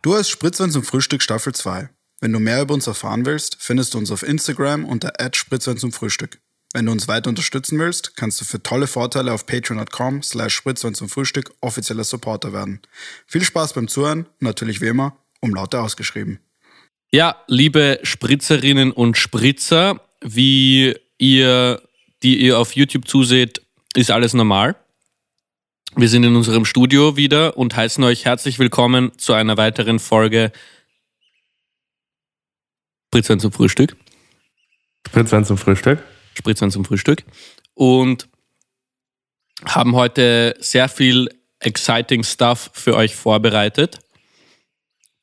Du hast Spritzwein zum Frühstück Staffel 2. Wenn du mehr über uns erfahren willst, findest du uns auf Instagram unter Spritzwein zum Frühstück. Wenn du uns weiter unterstützen willst, kannst du für tolle Vorteile auf patreon.com slash Spritzwein zum Frühstück offizieller Supporter werden. Viel Spaß beim Zuhören natürlich wie immer, um Laute ausgeschrieben. Ja, liebe Spritzerinnen und Spritzer, wie ihr, die ihr auf YouTube zuseht, ist alles normal. Wir sind in unserem Studio wieder und heißen euch herzlich willkommen zu einer weiteren Folge Spritzwein zum Frühstück. Spritzwein zum Frühstück. Spritzwein zum Frühstück. Und haben heute sehr viel exciting Stuff für euch vorbereitet.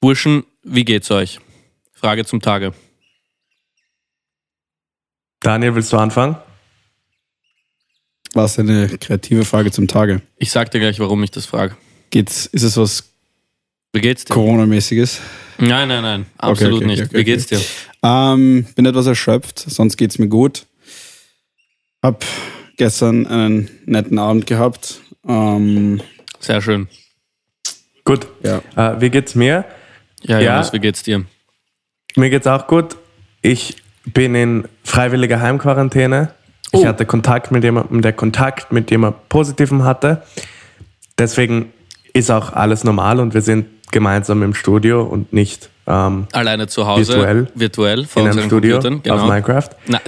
Burschen, wie geht's euch? Frage zum Tage. Daniel, willst du anfangen? Was eine kreative Frage zum Tage. Ich sag dir gleich, warum ich das frage. Geht's, ist es was Wie geht's dir? Corona-mäßiges? Nein, nein, nein, absolut okay, nicht. okay, Wie geht's dir? Ähm, bin etwas erschöpft, sonst geht's mir gut. Hab gestern einen netten Abend gehabt. Ähm, Sehr schön. Gut. ja. Äh, wie geht's mir? Ja, Ja. Jonas, wie geht's dir? Mir geht's auch gut. Ich bin in freiwilliger Heimquarantäne. Ich Oh. hatte Kontakt mit jemandem, der Kontakt mit jemand Positivem hatte. Deswegen ist auch alles normal und wir sind gemeinsam im Studio und nicht ähm, Alleine zu Hause, Virtuell. virtuell vor in einem Studio. Genau. auf Minecraft. Na,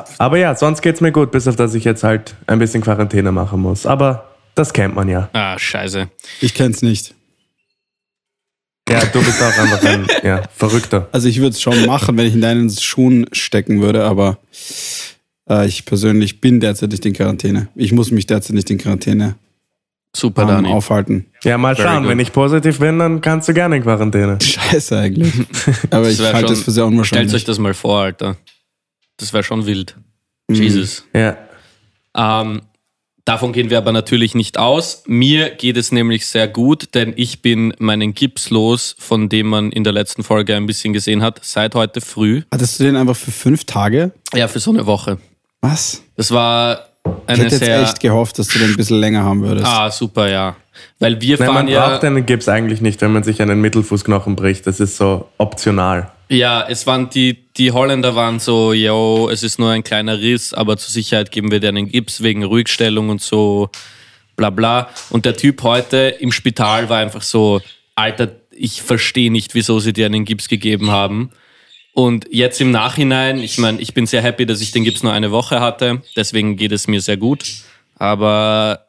Äh, aber ja, sonst geht's mir gut, bis auf dass ich jetzt halt ein bisschen Quarantäne machen muss. Aber das kennt man ja. ah, scheiße. Ich kenn's nicht. Ja, du bist auch einfach ein ja, Verrückter. Also ich würde es schon machen, wenn ich in deinen Schuhen stecken würde, aber äh, ich persönlich bin derzeit nicht in Quarantäne. Ich muss mich derzeit nicht in Quarantäne Super, ähm, Dani. aufhalten. Ja, mal Very schauen. good. Wenn ich positiv bin, dann kannst du gerne in Quarantäne. Scheiße eigentlich. Aber ich halte schon- das für sehr Stellt unwahrscheinlich. euch das mal vor, Alter. Das wäre schon wild. Mhm. Jesus. Ja. Ähm, davon gehen wir aber natürlich nicht aus. Mir geht es nämlich sehr gut, denn ich bin meinen Gips los, von dem man in der letzten Folge ein bisschen gesehen hat, seit heute früh. Hattest du den einfach für fünf Tage? Ja, für so eine Woche. Was? Das war Ich eine hätte jetzt sehr. echt gehofft, dass du den ein bisschen länger haben würdest. ah, super, ja. Weil wir Nein, fahren man ja. braucht einen Gips eigentlich nicht, wenn man sich einen Mittelfußknochen bricht. Das ist so optional. Ja, es waren die, die Holländer waren so, yo, es ist nur ein kleiner Riss, aber zur Sicherheit geben wir dir einen Gips wegen Ruhigstellung und so, bla bla. Und der Typ heute im Spital war einfach so, Alter, ich verstehe nicht, wieso sie dir einen Gips gegeben haben. Und jetzt im Nachhinein, ich meine, ich bin sehr happy, dass ich den Gips nur eine Woche hatte, deswegen geht es mir sehr gut. Aber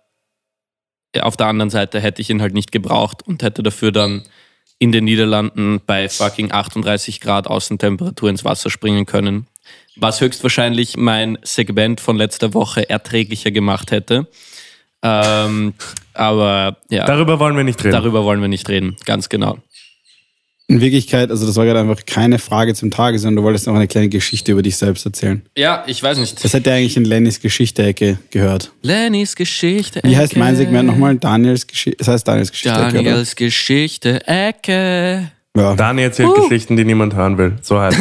auf der anderen Seite hätte ich ihn halt nicht gebraucht und hätte dafür dann in den Niederlanden bei fucking 38 Grad Außentemperatur ins Wasser springen können. Was höchstwahrscheinlich mein Segment von letzter Woche erträglicher gemacht hätte. Ähm, aber ja, Darüber wollen wir nicht reden. darüber wollen wir nicht reden. Ganz genau. In Wirklichkeit, also das war gerade einfach keine Frage zum Tage, sondern du wolltest noch eine kleine Geschichte über dich selbst erzählen. Ja, ich weiß nicht. Das hätte eigentlich in Lennys Geschichte-Ecke gehört. Lennys Geschichte. Wie heißt mein Ecke. Segment nochmal? Daniels Geschichte. Das heißt Daniels Geschichte-Ecke, oder? Daniels Geschichte Ecke. Ja. Dani erzählt Geschichten, die niemand hören will. So heißt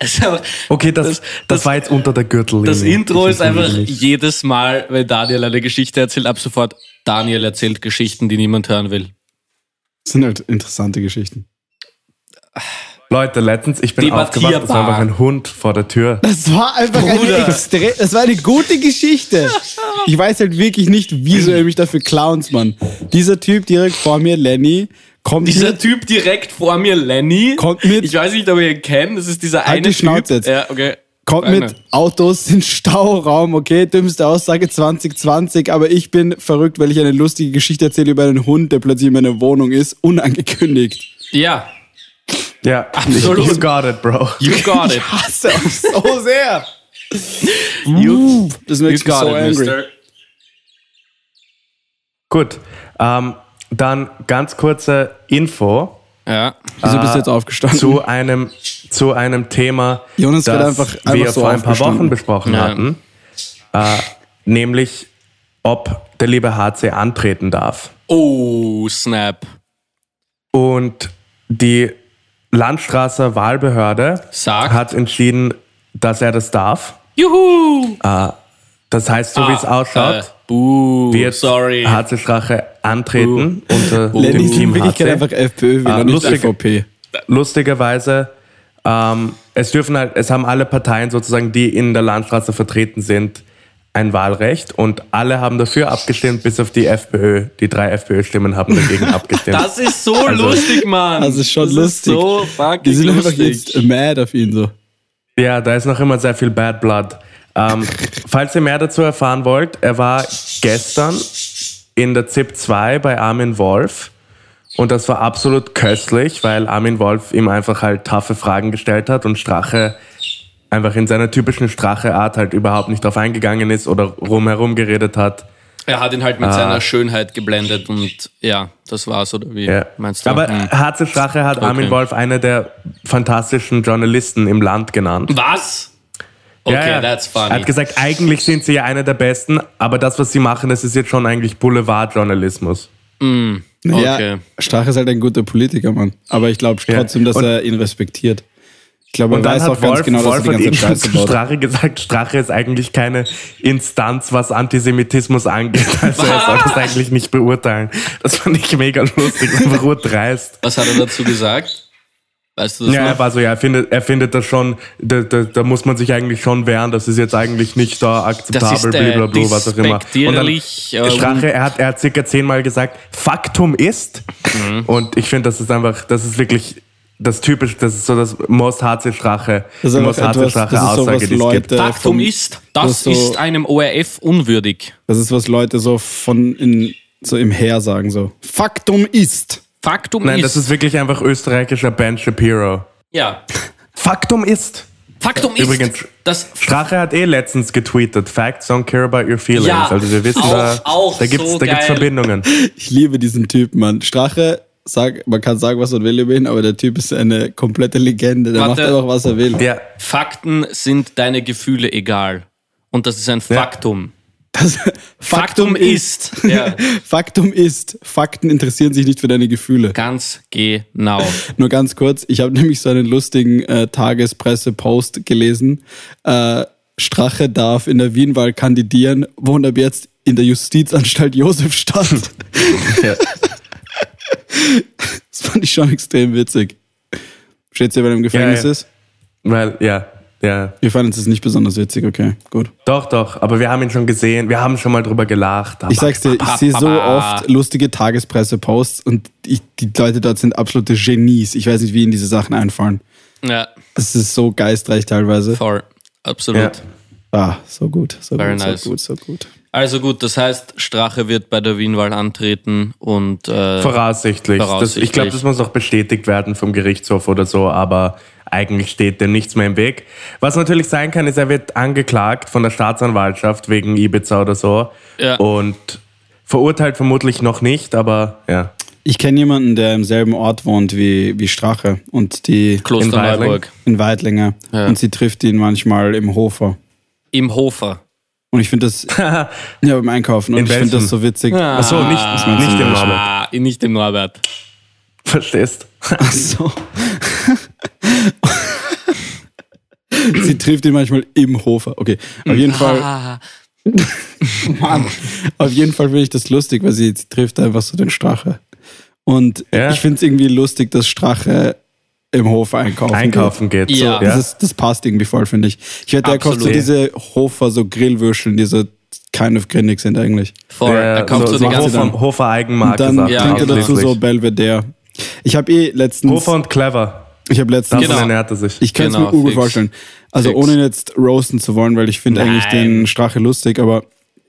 es. Okay, das, das, war jetzt unter der Gürtellinie. Das Intro ist einfach Geschichten, jedes Mal, wenn Daniel eine Geschichte erzählt, ab sofort Daniel erzählt Geschichten, die niemand hören will. Das sind halt interessante Geschichten. Leute, letztens, ich bin aufgewacht, es war einfach ein Hund vor der Tür. Das war einfach eine, extre das war eine gute Geschichte. Ich weiß halt wirklich nicht, wieso er mich dafür clowns, Mann. Dieser Typ direkt vor mir, Lenny, kommt Dieser mit, Typ direkt vor mir, Lenny. Kommt mit- Ich weiß nicht, ob ihr ihn kennt. Das ist dieser Halt eine die Schnauze Typ. jetzt. Ja, okay. kommt Feine. mit Autos in Stauraum, okay, dümmste Aussage 2020, aber ich bin verrückt, weil ich eine lustige Geschichte erzähle über einen Hund, der plötzlich in meiner Wohnung ist, unangekündigt. Ja, Ja, Absolut. You got it, bro. you got it. Ich hasse auch so sehr. you, das You makes me got so it, angry. mister. Gut. Ähm, dann ganz kurze Info Ja. Wieso bist du jetzt aufgestanden? zu einem, zu einem Thema, Jonas das einfach- einfach wir so vor ein paar. Wochen besprochen Ja. hatten. Äh, nämlich, ob der liebe HC antreten darf. Oh, Snap. Und die Landstraßer Wahlbehörde Sagt. hat entschieden, dass er das darf. Juhu! Das heißt, so wie es ausschaut, Äh, Uh, wird sorry. HC Strache antreten unter Lenny dem Team HC. einfach FPÖ, Ah, ah, nicht lustig. ÖVP. Lustigerweise, ähm, es dürfen halt, es haben alle Parteien sozusagen, die in der Landstraße vertreten sind, ein Wahlrecht und alle haben dafür abgestimmt, bis auf die FPÖ. Die drei FPÖ-Stimmen haben dagegen abgestimmt. Das ist so lustig, Mann. Das ist schon das lustig. Ist so Die fucking sind einfach lustig. jetzt mad auf ihn so. Ja, da ist noch immer sehr viel Bad Blood. Ähm, falls ihr mehr dazu erfahren wollt, er war gestern in der ZIP 2 bei Armin Wolf und das war absolut köstlich, weil Armin Wolf ihm einfach halt taffe Fragen gestellt hat und Strache einfach in seiner typischen Strache-Art halt überhaupt nicht drauf eingegangen ist oder rumherum geredet hat. Er hat ihn halt mit seiner Schönheit geblendet und ja, das war's, oder wie Ja. meinst du? Aber Hm. HC Strache hat Armin Wolf einer der fantastischen Journalisten im Land genannt. Was? Okay, Ja, ja. that's Er funny. hat gesagt, eigentlich sind sie ja einer der Besten, aber das, was sie machen, das ist jetzt schon eigentlich Boulevardjournalismus. Ja, Okay. Strache ist halt ein guter Politiker, Mann. Aber ich glaube Ja. trotzdem, dass Und- er ihn respektiert. Ich glaube, er Und dann weiß hat auch ganz Wolf, genau, dass er Wolf die hat ganze irgendwann Scheiße zu baut. Strache gesagt, Strache ist eigentlich keine Instanz, was Antisemitismus angeht. Also er soll das eigentlich nicht beurteilen. Das fand ich mega lustig, einfach urtreist. Was hat er dazu gesagt? Weißt du das Ja, noch? er war so, ja, er findet, er findet das schon, da, da, da muss man sich eigentlich schon wehren, das ist jetzt eigentlich nicht da akzeptabel, Das ist, äh, blablabla, was auch immer. Und dann despektierlich, äh, Strache, er hat, er hat circa zehnmal gesagt, Faktum ist. Mhm. Und ich finde, das ist einfach, das ist wirklich das typisch, das ist so das Most HC Strache, Das Most HC etwas- Strache das ist so, Aussage, was die es gibt. Leute- Faktum ist, das das so- ist einem ORF unwürdig. Das ist, was Leute so von in, so im Her sagen, so. Faktum ist. Faktum Nein, ist. das ist wirklich einfach österreichischer Ben Shapiro. ja. Faktum ist. Faktum ist. Übrigens, das Strache hat eh letztens getweetet, Facts don't care about your feelings. Ja, also wir wissen, auch- da, auch da gibt's, so da gibt's geil. Verbindungen. Ich liebe diesen Typ, Mann. Strache, sag, man kann sagen, was man will über ihn, aber der Typ ist eine komplette Legende. Der Warte. macht einfach, was er will. Ja, Fakten sind deine Gefühle egal. Und das ist ein Faktum. Das, Faktum ist. Ja. Faktum ist, Fakten interessieren sich nicht für deine Gefühle. Ganz genau. Nur ganz kurz, ich habe nämlich so einen lustigen äh, Tagespresse-Post gelesen. Äh, Strache darf in der Wienwahl kandidieren, wohnt ab jetzt in der Justizanstalt Josefstadt. ja. Das fand ich schon extrem witzig. Steht sie, weil er im Gefängnis Ja, ja. ist? weil, ja, ja. Wir fanden es nicht besonders witzig, okay, gut. Doch, doch, aber wir haben ihn schon gesehen, wir haben schon mal drüber gelacht. Ich sag's dir, ich sehe so oft lustige Tagespresse-Posts und ich, die Leute dort sind absolute Genies. Ich weiß nicht, wie ihnen diese Sachen einfallen. Ja, Es ist so geistreich teilweise. voll. Absolut. Ja. Ah, so gut, so Very gut, nice. so gut, so gut. Also gut, das heißt, Strache wird bei der Wienwahl antreten und äh, Voraussichtlich. Das, Voraussichtlich. ich glaube, das muss auch bestätigt werden vom Gerichtshof oder so, aber eigentlich steht dem nichts mehr im Weg. Was natürlich sein kann, ist, er wird angeklagt von der Staatsanwaltschaft wegen Ibiza oder so. Ja. Und verurteilt vermutlich noch nicht, aber ja. Ich kenne jemanden, der im selben Ort wohnt wie, wie Strache und die Kloster in Weidling. In Weidlinger. Ja. Und sie trifft ihn manchmal im Hofer. Im Hofer. Und ich finde das, ja, beim Einkaufen. Und In ich finde das so witzig. Ach so, nicht, nicht im nicht? Norbert. Ah, nicht im Norbert. Verstehst? Ach so. sie trifft ihn manchmal im Hofer. Okay, auf jeden Fall. Ah, Mann. Auf jeden Fall finde ich das lustig, weil sie, sie trifft einfach so den Strache. Und Ja. ich finde es irgendwie lustig, dass Strache im Hof einkaufen. Einkaufen geht. Ja. Geht. Das, ist, das passt irgendwie voll, finde ich. Ich wette, er kauft so diese Hofer, so Grillwürscheln, die so kind of grindig sind eigentlich. voll. Der, er kauft so, so, die so ganze Hofer, Hofer Eigenmarke. Und dann Ja, trinkt er dazu so Belvedere. Ich habe eh letztens. Hofer und Clever. ich habe letztens. Davon Genau. ernährt er sich. Ich kann es Genau, mir urgut fix. vorstellen. Also Fix. ohne ihn jetzt roasten zu wollen, weil ich finde eigentlich den Strache lustig, aber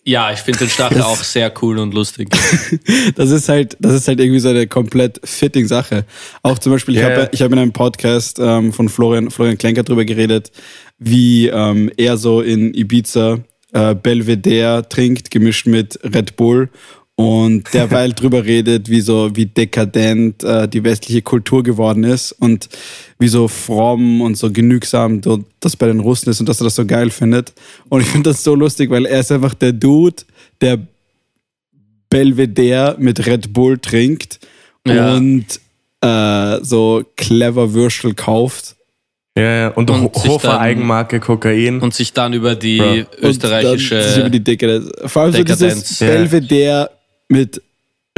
Ja, ich finde den Strache auch sehr cool und lustig. das ist halt, das ist halt irgendwie so eine komplett fitting Sache. Auch zum Beispiel, ich Ja. habe ich hab in einem Podcast ähm, von Florian, Florian Klenker drüber geredet, wie ähm, er so in Ibiza äh, Belvedere trinkt, gemischt mit Red Bull und derweil drüber redet, wie so, wie dekadent äh, die westliche Kultur geworden ist und wie so fromm und so genügsam das bei den Russen ist und dass er das so geil findet. Und ich finde das so lustig, weil er ist einfach der Dude, der Belvedere mit Red Bull trinkt Ja. und äh, so clever Würstel kauft Ja, ja. Und, Und Hofer dann- Eigenmarke Kokain. Und sich dann über die Bro. Und dann österreichische. sich über die Dekadenz. Vor allem so Dekadenz. dieses Ja. Belvedere mit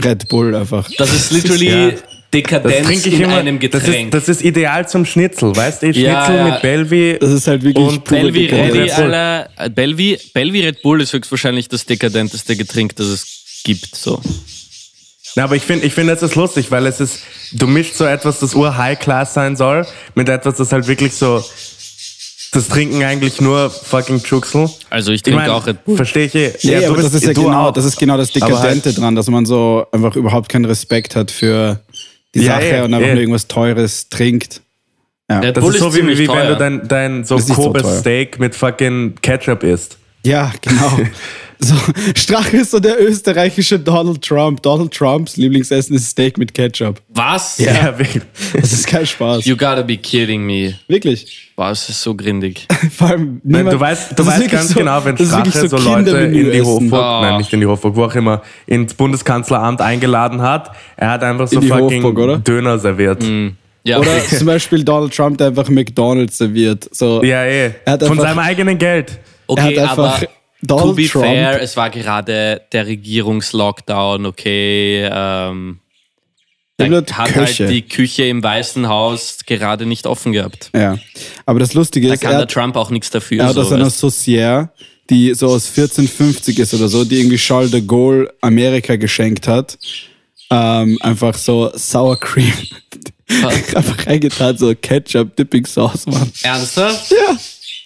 Red Bull einfach. das ist literally Ja. Das Dekadenz trinke ich in immer. einem das, ist, Getränk. das ist ideal zum Schnitzel, weißt du? Schnitzel Ja, ja. mit Belvi. Das ist halt wirklich Und Belvi Red Ready, Bull. Alter. Äh, Belvi, Belvi Red Bull ist höchstwahrscheinlich das dekadenteste Getränk, das es gibt. So. Ja, aber ich finde, ich finde, das ist lustig, weil es ist, du mischst so etwas, das ur-High-Class sein soll, mit etwas, das halt wirklich so, das trinken eigentlich nur fucking Juxel. Also ich Ich trinke meine, auch Red Bull. verstehe ich eh. Ja, du aber bist- das ist ja du genau, auch. das ist genau das Dekadente halt- dran, dass man so einfach überhaupt keinen Respekt hat für die Ja, Sache eh, und einfach eh. nur irgendwas Teures trinkt. Red Das Bull ist so wie, wie wenn du dein, dein so so Kobe teuer. Steak mit fucking Ketchup isst. Ja, genau. so, Strache ist so der österreichische Donald Trump. Donald Trumps Lieblingsessen ist Steak mit Ketchup. Was? Ja, wirklich. Das ist kein Spaß. You gotta be kidding me. Wirklich. Wow, es ist so grindig. Vor allem Nein, niemand, du weißt, du weißt wirklich ganz so, genau, wenn Strache wirklich so, Leute in die. Hofburg, Ah. nein, nicht in die Hofburg, wo auch immer, ins Bundeskanzleramt eingeladen hat, er hat einfach so fucking Hofburg, oder? Döner serviert. Ja, Oder zum Beispiel Donald Trump, der einfach McDonalds serviert. So, Ja, eh. Von seinem eigenen Geld. okay, er hat einfach aber Donald to be Trump. fair, es war gerade der Regierungslockdown, okay. Ähm, da hat Köche. halt die Küche im Weißen Haus gerade nicht offen gehabt. Ja. Aber das Lustige Da ist, kann er der Trump auch nichts dafür. er hat aus so, einer weißt Saucière, die so aus 1450 ist oder so, die irgendwie Charles de Gaulle Amerika geschenkt hat, ähm, einfach so Sour Cream. einfach reingetan, so Ketchup, Dipping Sauce, Mann. Ernsthaft? Ja,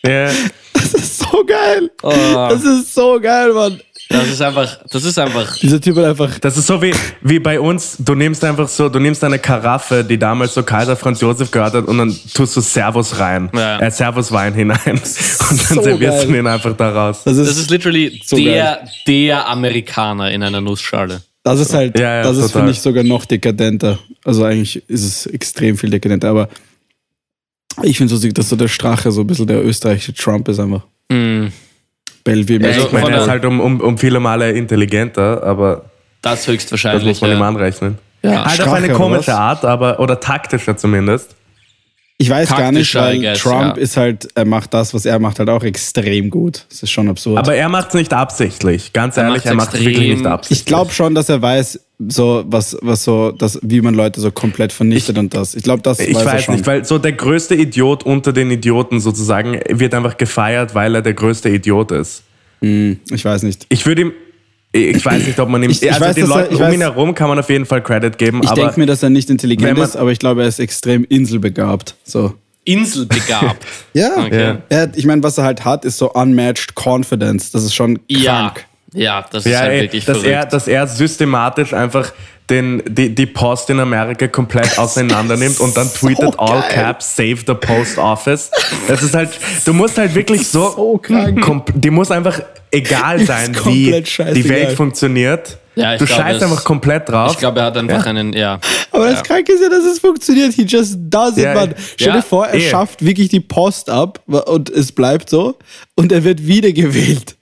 Ja. das ist so geil. Oh, Das ist so geil, Mann. das ist einfach, das ist einfach. Dieser Typ hat einfach Das ist so wie, wie bei uns, du nimmst einfach so, du nimmst eine Karaffe, die damals so Kaiser Franz Josef gehört hat und dann tust du Servus rein, Ja. äh, Servus Wein hinein und dann so servierst du geil. ihn einfach daraus. Das ist, Das ist literally So der, der Amerikaner in einer Nussschale. das ist halt, Ja, ja, das ist, total. finde ich, sogar noch dekadenter. Also eigentlich ist es extrem viel dekadenter, aber ich finde so, dass so der Strache so ein bisschen der österreichische Trump ist einfach. Mm, Bellevue. Also ich meine, er ist der- halt um, um, um viele Male intelligenter, aber das das höchstwahrscheinlich. muss man ihm ja. anrechnen. Ja. Halt auf Strache, eine oder komische? Art, aber, oder taktischer zumindest. Ich weiß gar nicht, weil guess, Trump ja. ist halt, er macht das, was er macht, halt auch extrem gut. Das ist schon absurd. Aber er macht es nicht absichtlich. Ganz ehrlich, macht's er macht es extrem. wirklich nicht absichtlich. ich glaube schon, dass er weiß, so was, was so, das, wie man Leute so komplett vernichtet und das. Ich glaube, das Ich weiß, er weiß schon. nicht, weil so der größte Idiot unter den Idioten sozusagen wird einfach gefeiert, weil er der größte Idiot ist. ich weiß nicht. Ich würde ihm, ich weiß nicht, ob man ihm, Ich- ich also weiß, den er- Leuten ich um weiß- ihn herum kann man auf jeden Fall Credit geben, Ich aber denke mir, dass er nicht intelligent man- ist, aber ich glaube, er ist extrem inselbegabt. So. Inselbegabt. Ja. Okay. Ja. Er hat, ich meine, was er halt hat, ist so unmatched confidence. Das ist schon Ja, krank. ja, das ist ja, halt ey, wirklich dass, verrückt. er, dass er systematisch einfach den, die, die Post in Amerika komplett auseinander nimmt und dann so tweetet all geil. caps save the post office. Das ist halt, du musst halt wirklich so, so die muss einfach egal sein, wie die. Welt funktioniert. Ja, ich du glaube, scheißt es- einfach komplett drauf. ich glaube, er hat einfach einen, ja. Aber das Kranke ist ja, dass es funktioniert. He just does it, Ja, man. Stell ja, dir vor, er eh. schafft wirklich die Post ab und es bleibt so und er wird wiedergewählt.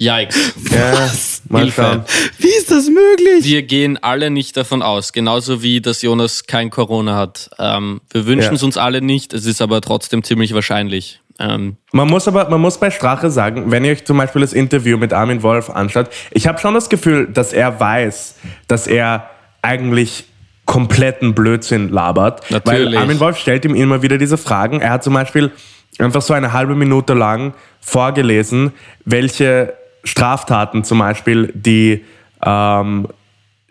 Yikes. ja, mal Hilfe. Wie ist das möglich? Wir gehen alle nicht davon aus, genauso wie dass Jonas kein Corona hat. Ähm, wir wünschen Ja. es uns alle nicht, es ist aber trotzdem ziemlich wahrscheinlich. Ähm, Man muss aber, man muss bei Strache sagen, wenn ihr euch zum Beispiel das Interview mit Armin Wolf anschaut, ich habe schon das Gefühl, dass er weiß, dass er eigentlich kompletten Blödsinn labert. Natürlich. Weil Armin Wolf stellt ihm immer wieder diese Fragen. Er hat zum Beispiel einfach so eine halbe Minute lang vorgelesen, welche Straftaten zum Beispiel die ähm,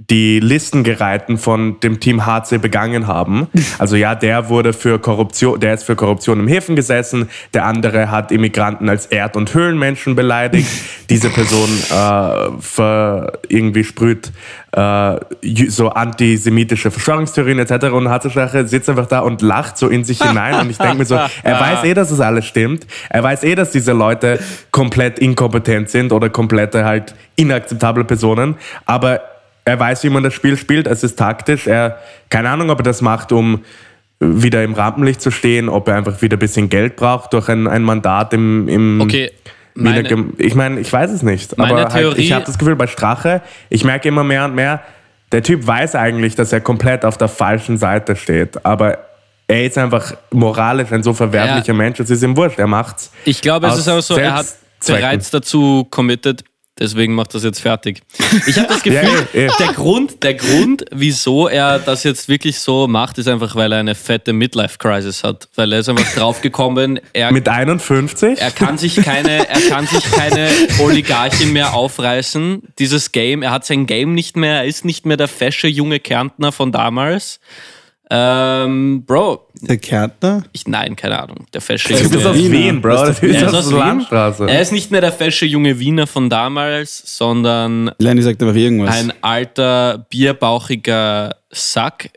die Listengereihten von dem Team HC begangen haben. Also ja, der wurde für Korruption, der ist für Korruption im Häfen gesessen, der andere hat Immigranten als Erd- und Höhlenmenschen beleidigt, diese Person äh, ver, irgendwie sprüht äh, so antisemitische Verschwörungstheorien etc. und Hatzeschlache sitzt einfach da und lacht so in sich hinein und ich denke mir so, er weiß eh, dass es alles stimmt, er weiß eh, dass diese Leute komplett inkompetent sind oder komplette halt inakzeptable Personen, aber er weiß, wie man das Spiel spielt, es ist taktisch. Er, keine Ahnung, ob er das macht, um wieder im Rampenlicht zu stehen, ob er einfach wieder ein bisschen Geld braucht durch ein, ein Mandat im, im okay, meine, ich meine, ich weiß es nicht. Aber halt, Theorie- ich habe das Gefühl, bei Strache, ich merke immer mehr und mehr, der Typ weiß eigentlich, dass er komplett auf der falschen Seite steht. Aber er ist einfach moralisch ein so verwerflicher Ja. Mensch, es ist ihm wurscht, er macht's. Ich glaube, es ist auch so, er hat bereits dazu committed, deswegen macht das jetzt fertig. Ich habe das Gefühl, Ja, eh, eh. der Grund, der Grund, wieso er das jetzt wirklich so macht, ist einfach, weil er eine fette Midlife-Crisis hat. Weil er ist einfach draufgekommen, er, Mit 51? er kann sich keine, er kann sich keine Oligarchin mehr aufreißen. Dieses Game, er hat sein Game nicht mehr, er ist nicht mehr der fesche junge Kärntner von damals. Ähm, Bro, Der Kärntner? ich, nein, keine Ahnung, der fesche das ist junge aus Wiener. Wien, Bro. Das ist er ist aus aus. Landstraße. Er ist nicht mehr der fesche junge Wiener von damals, sondern Lenny sagt einfach irgendwas. ein alter, bierbauchiger Sack.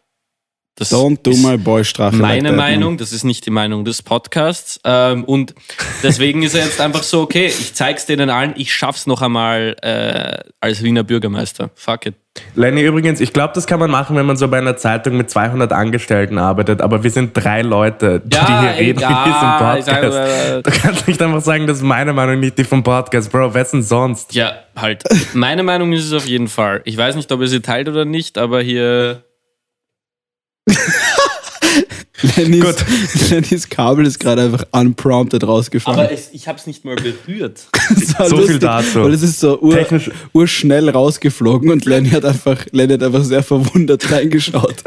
Das Don't do ist my boy Strache. like meine that, Meinung, man. das ist nicht die Meinung des Podcasts. Ähm, und deswegen ist er jetzt einfach so, okay, ich zeig's denen allen, ich schaff's noch einmal äh, als Wiener Bürgermeister. Fuck it. Lenny, übrigens, ich glaube, das kann man machen, wenn man so bei einer Zeitung mit 200 Angestellten arbeitet, aber wir sind drei Leute, die Ja, hier reden in egal, diesem ich sag, Podcast. äh, Du kannst nicht einfach sagen, das ist meine Meinung, nicht die vom Podcast. Bro, wer denn sonst? Ja, halt. Meine Meinung ist es auf jeden Fall. Ich weiß nicht, ob ihr sie teilt oder nicht, aber hier Lennys, Lennys Kabel ist gerade einfach unprompted rausgefallen. Aber es, ich habe es nicht mal berührt. War So viel dazu. Weil es ist so ur, Technisch- urschnell rausgeflogen und Lenny hat einfach, Lenny hat einfach sehr verwundert reingeschaut.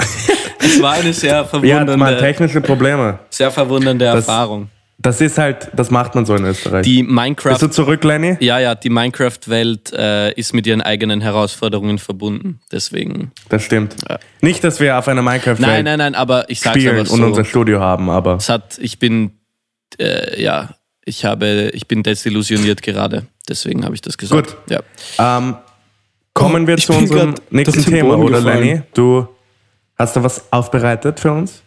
Es war eine sehr Ja, verwundernde, man, technische Probleme. sehr verwundernde Das- Erfahrung. Das ist halt, das macht man so in Österreich. Die Bist du Minecraft, zurück, Lenny? ja, ja, die Minecraft-Welt äh, ist mit ihren eigenen Herausforderungen verbunden. Deswegen. Das stimmt. Nicht, dass wir auf einer Nein, Minecraft-Welt nein, nein, aber ich sag's spielen und so. unser Studio haben, aber Es hat, ich bin, äh, ja, ich habe, ich bin desillusioniert gerade. Deswegen habe ich das gesagt. Gut. Ja. ähm, kommen wir Ich zu unserem nächsten Thema, oder gefallen. Lenny? Du hast da was aufbereitet für uns?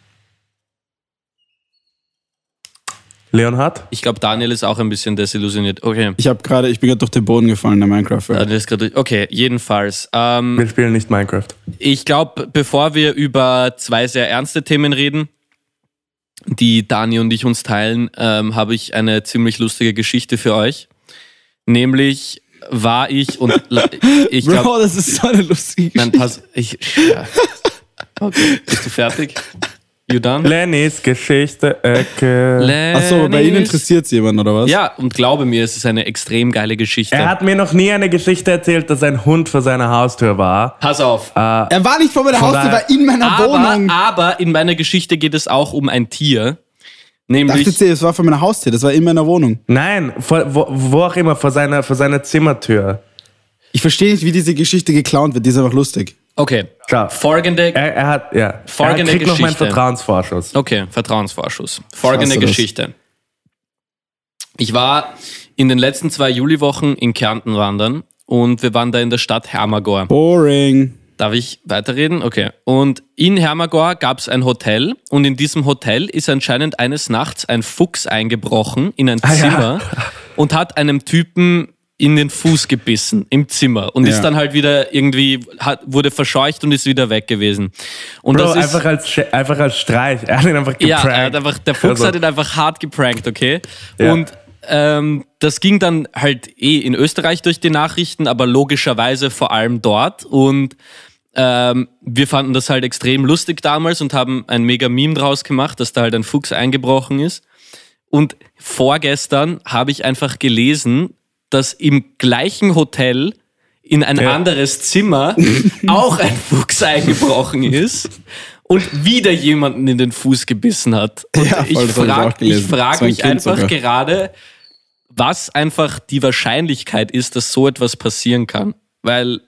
Leonhard? Ich glaube, Daniel ist auch ein bisschen desillusioniert. Okay. Ich habe gerade, ich bin gerade durch den Boden gefallen in der Minecraft. Daniel ist gerade, okay, jedenfalls. Ähm, Wir spielen nicht Minecraft. Ich glaube, bevor wir über zwei sehr ernste Themen reden, die Dani und ich uns teilen, ähm, habe ich eine ziemlich lustige Geschichte für euch. Nämlich war ich und ich Bro, glaube, das ist so eine lustige nein, pass, ich, ja. okay, bist du fertig? You done? Lennys Geschichte-Ecke. Achso, bei Ihnen Lenny's- interessiert es jemand, oder was? Ja, und glaube mir, es ist eine extrem geile Geschichte. Er hat mir noch nie eine Geschichte erzählt, dass ein Hund vor seiner Haustür war. Pass auf. Er war nicht vor meiner Haustür, er war in meiner aber, Wohnung. aber in meiner Geschichte geht es auch um ein Tier. Ich Nämlich. dachte, es war vor meiner Haustür, das war in meiner Wohnung. Nein, vor, wo, wo auch immer, vor seiner, vor seiner Zimmertür. Ich verstehe nicht, wie diese Geschichte geklaut wird, die ist einfach lustig. Okay. Schau, Folgende er, er hat, ja, Folgende er kriegt noch meinen Geschichte. Vertrauensvorschuss. Okay, Vertrauensvorschuss. Folgende. Geschichte. Ich war in den letzten zwei Juliwochen in Kärnten wandern und wir waren da in der Stadt Hermagor. Boring. Darf ich weiterreden? Okay. Und in Hermagor gab es ein Hotel und in diesem Hotel ist anscheinend eines Nachts ein Fuchs eingebrochen in ein Ah, ja. Zimmer und hat einem Typen in den Fuß gebissen im Zimmer und Ja. ist dann halt wieder irgendwie, hat, wurde verscheucht und ist wieder weg gewesen. Und Bro, das ist, einfach als, einfach als Streich. Er hat ihn einfach geprankt. ja, er hat einfach, der Fuchs Also, hat ihn einfach hart geprankt, okay? Ja. Und ähm, das ging dann halt eh in Österreich durch die Nachrichten, aber logischerweise vor allem dort. Und ähm, wir fanden das halt extrem lustig damals und haben ein mega Meme draus gemacht, dass da halt ein Fuchs eingebrochen ist. Und vorgestern habe ich einfach gelesen, dass im gleichen Hotel in ein Ja. anderes Zimmer auch ein Fuchs eingebrochen ist und wieder jemanden in den Fuß gebissen hat. Und Ja, ich frage frag mich Kind einfach sogar. gerade, was einfach die Wahrscheinlichkeit ist, dass so etwas passieren kann. Weil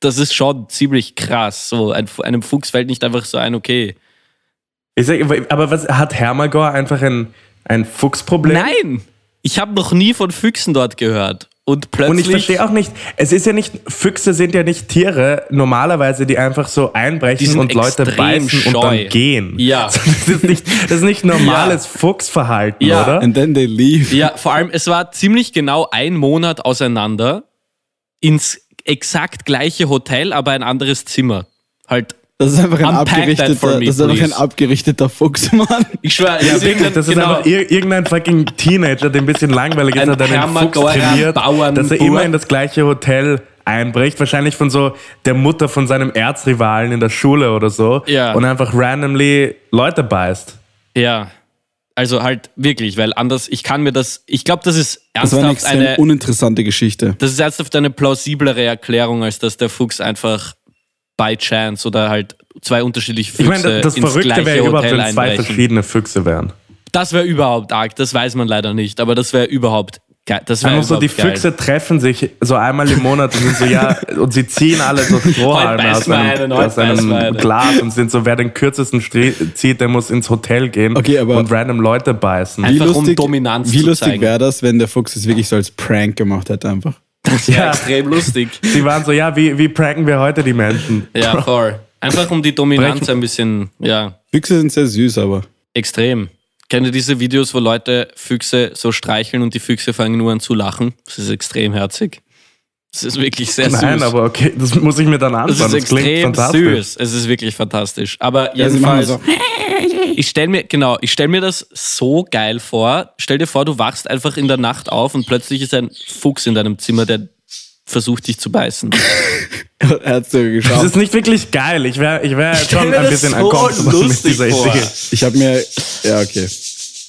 das ist schon ziemlich krass. So ein, einem Fuchs fällt nicht einfach so ein, okay. Sag, aber was, hat Hermagor einfach ein, ein Fuchsproblem? Nein! Ich habe noch nie von Füchsen dort gehört. Und plötzlich. Und ich verstehe auch nicht, es ist ja nicht, Füchse sind ja nicht Tiere normalerweise, die einfach so einbrechen und Leute beißen und scheu. dann gehen. Ja. Das ist nicht, das ist nicht normales Fuchsverhalten, Ja. oder? And then they leave. Ja, vor allem, es war ziemlich genau ein Monat auseinander ins exakt gleiche Hotel, aber ein anderes Zimmer. Halt, Das ist einfach ein abgerichteter, me, das ist einfach ein abgerichteter Fuchs, Mann. ich schwöre, Ja, wirklich, das ist genau, einfach ir irgendein fucking Teenager, der ein bisschen langweilig ist, Ein hat einen Fuchs trainiert, dass er immer in das gleiche Hotel einbricht, wahrscheinlich von so der Mutter von seinem Erzrivalen in der Schule oder so Ja. und einfach randomly Leute beißt. Ja. Also halt wirklich, weil anders, ich kann mir das, ich glaube, das ist Das war eine ernsthaft eine, uninteressante Geschichte. das ist ernsthaft eine plausiblere Erklärung, als dass der Fuchs einfach by chance oder halt zwei unterschiedliche Ich Füchse meine, das ins Verrückte wäre überhaupt, wenn zwei verschiedene Füchse wären. Das wäre überhaupt arg, das weiß man leider nicht, aber das wäre überhaupt geil. Das wäre Einfach so, die geil. Füchse treffen sich so einmal im Monat und sind so, ja, und sie ziehen alle so Strohhalme aus einem, aus einem. Glas und sind so, wer den kürzesten Stri- zieht, der muss ins Hotel gehen Okay, aber- und random Leute beißen. Ein- Einfach um Dominanz wie zu lustig wäre das, wenn der Fuchs es wirklich so als Prank gemacht hätte einfach. Das wäre Ja. extrem lustig. Sie waren so, ja, wie, wie pranken wir heute die Menschen? Ja, voll. Einfach um die Dominanz Brechen. ein bisschen, ja, Füchse sind sehr süß, aber extrem. Kennt ihr diese Videos, wo Leute Füchse so streicheln und die Füchse fangen nur an zu lachen? Das ist extrem herzig. Das ist wirklich sehr Nein, süß. aber okay, das muss ich mir dann das anschauen. ist Das, klingt extrem fantastisch. süß. Es ist wirklich fantastisch. Aber ja, jedenfalls, so. ich stell mir, genau, ich stell mir das so geil vor. Stell dir vor, du wachst einfach in der Nacht auf und plötzlich ist ein Fuchs in deinem Zimmer, der versucht, dich zu beißen. er hat so Das ist nicht wirklich geil. Ich wäre ich wär schon ein bisschen so uncomfortable mit lustig dieser vor. Idee. Ich habe mir, ja okay.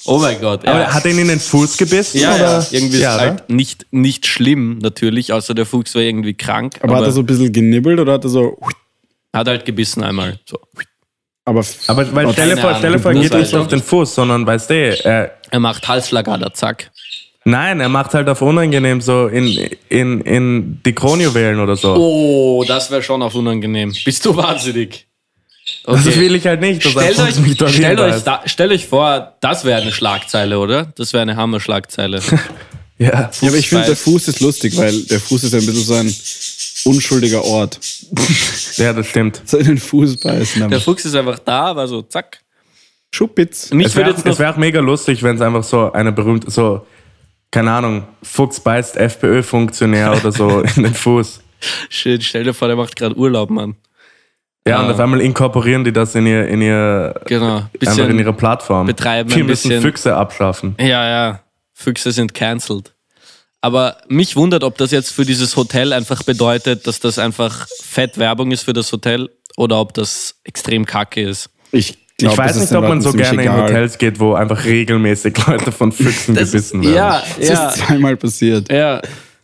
Oh mein Gott. Aber ja. hat er ihn in den Fuß gebissen? Ja, oder? ja, irgendwie ja, ist oder? halt nicht, nicht schlimm, natürlich, außer der Fuchs war irgendwie krank. Aber, Aber, hat er so ein bisschen genibbelt oder hat er so. hat halt gebissen einmal. So. Aber, Aber weil stell dir vor, stell dir vor, er geht nicht ich auf nicht. den Fuß, sondern weißt du, er, Er macht Halsschlagader, zack. nein, er macht halt auf unangenehm so in, in, in die Kronjuwelen oder so. Oh, das wäre schon auf unangenehm. Bist du wahnsinnig? Das will ich halt nicht. Stellt euch, stellt, euch da, stellt euch vor, das wäre eine Schlagzeile, oder? Das wäre eine Hammer-Schlagzeile. Ja. ja, aber ich finde, der. Fuß ist lustig, weil der Fuß ist ein bisschen so ein unschuldiger Ort. ja, das stimmt. So in den Fuß beißen. Der Fuchs ist einfach da, war so, zack. Schupitz. Mich Es wäre wär auch mega lustig, wenn es einfach so eine berühmte, so, keine Ahnung, Fuchs beißt FPÖ-Funktionär oder so in den Fuß. Shit, stell dir vor, der macht gerade Urlaub, Mann. Ja, und Ja. auf einmal inkorporieren die das in ihr, in ihr, Genau. einfach in Bisschen, ihre Plattform. betreiben Wir ein müssen bisschen- Füchse abschaffen. ja, ja. Füchse sind cancelled. Aber mich wundert, ob das jetzt für dieses Hotel einfach bedeutet, dass das einfach fett Werbung ist für das Hotel oder ob das extrem kacke ist. Ich, glaub, ich weiß das nicht, ob man so gerne in egal. Hotels geht, wo einfach regelmäßig Leute von Füchsen gebissen werden. Ja, Das ja, ist zweimal passiert. ja.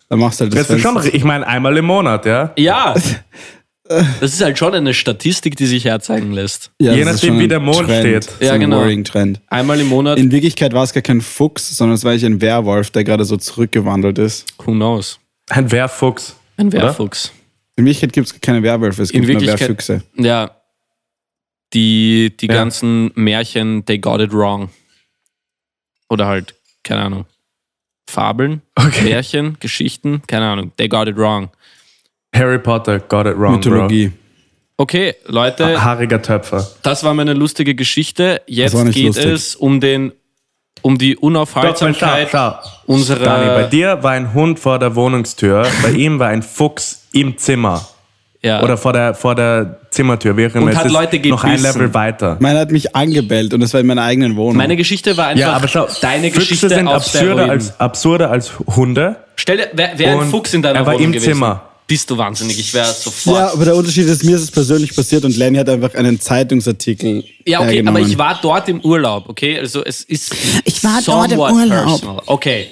Da machst du halt das Das ist schon, ich meine, einmal im Monat, ja. Ja. Das ist halt schon eine Statistik, die sich herzeigen lässt. Ja, Je nachdem, wie der Mond Trend. steht. Ist Ja, ein genau. Worrying-Trend. Einmal im Monat, In Wirklichkeit war es gar kein Fuchs, sondern es war eigentlich ein Werwolf, der gerade so zurückgewandelt ist. who knows? Ein Wehrfuchs. Ein Oder? Werwolf. In Wirklichkeit gibt es keine Werwölfe, es In gibt nur Werfüchse. Ja. Die, die Ja. ganzen Märchen, they got it wrong. Oder halt, keine Ahnung. Fabeln, Okay. Märchen, Geschichten, keine Ahnung, they got it wrong. Harry Potter got it wrong, Mythologie. Okay, bro. Leute, Haariger Töpfer. das war meine lustige Geschichte. Jetzt geht lustig. es um den um die Doch, schau, Unaufhaltsamkeit schau. unserer Dani, bei dir war ein Hund vor der Wohnungstür, bei ihm war ein Fuchs im Zimmer. ja, Oder vor der, vor der Zimmertür, wie auch immer. Und Es hat ist Leute Noch ein gebissen. Level weiter. Meiner hat mich angebellt und das war in meiner eigenen Wohnung. meine Geschichte war einfach Ja, aber schau, deine Füchse Geschichte sind absurder als, absurder als Hunde. Stell dir, wer, wer ein Fuchs in deiner er war Wohnung im gewesen? Zimmer. Bist du wahnsinnig? Ich wäre sofort. ja, aber der Unterschied ist, mir ist es persönlich passiert und Lenny hat einfach einen Zeitungsartikel Ja, okay, hergenommen. aber ich war dort im Urlaub, okay? Also es ist Ich war dort im Urlaub. personal. Okay.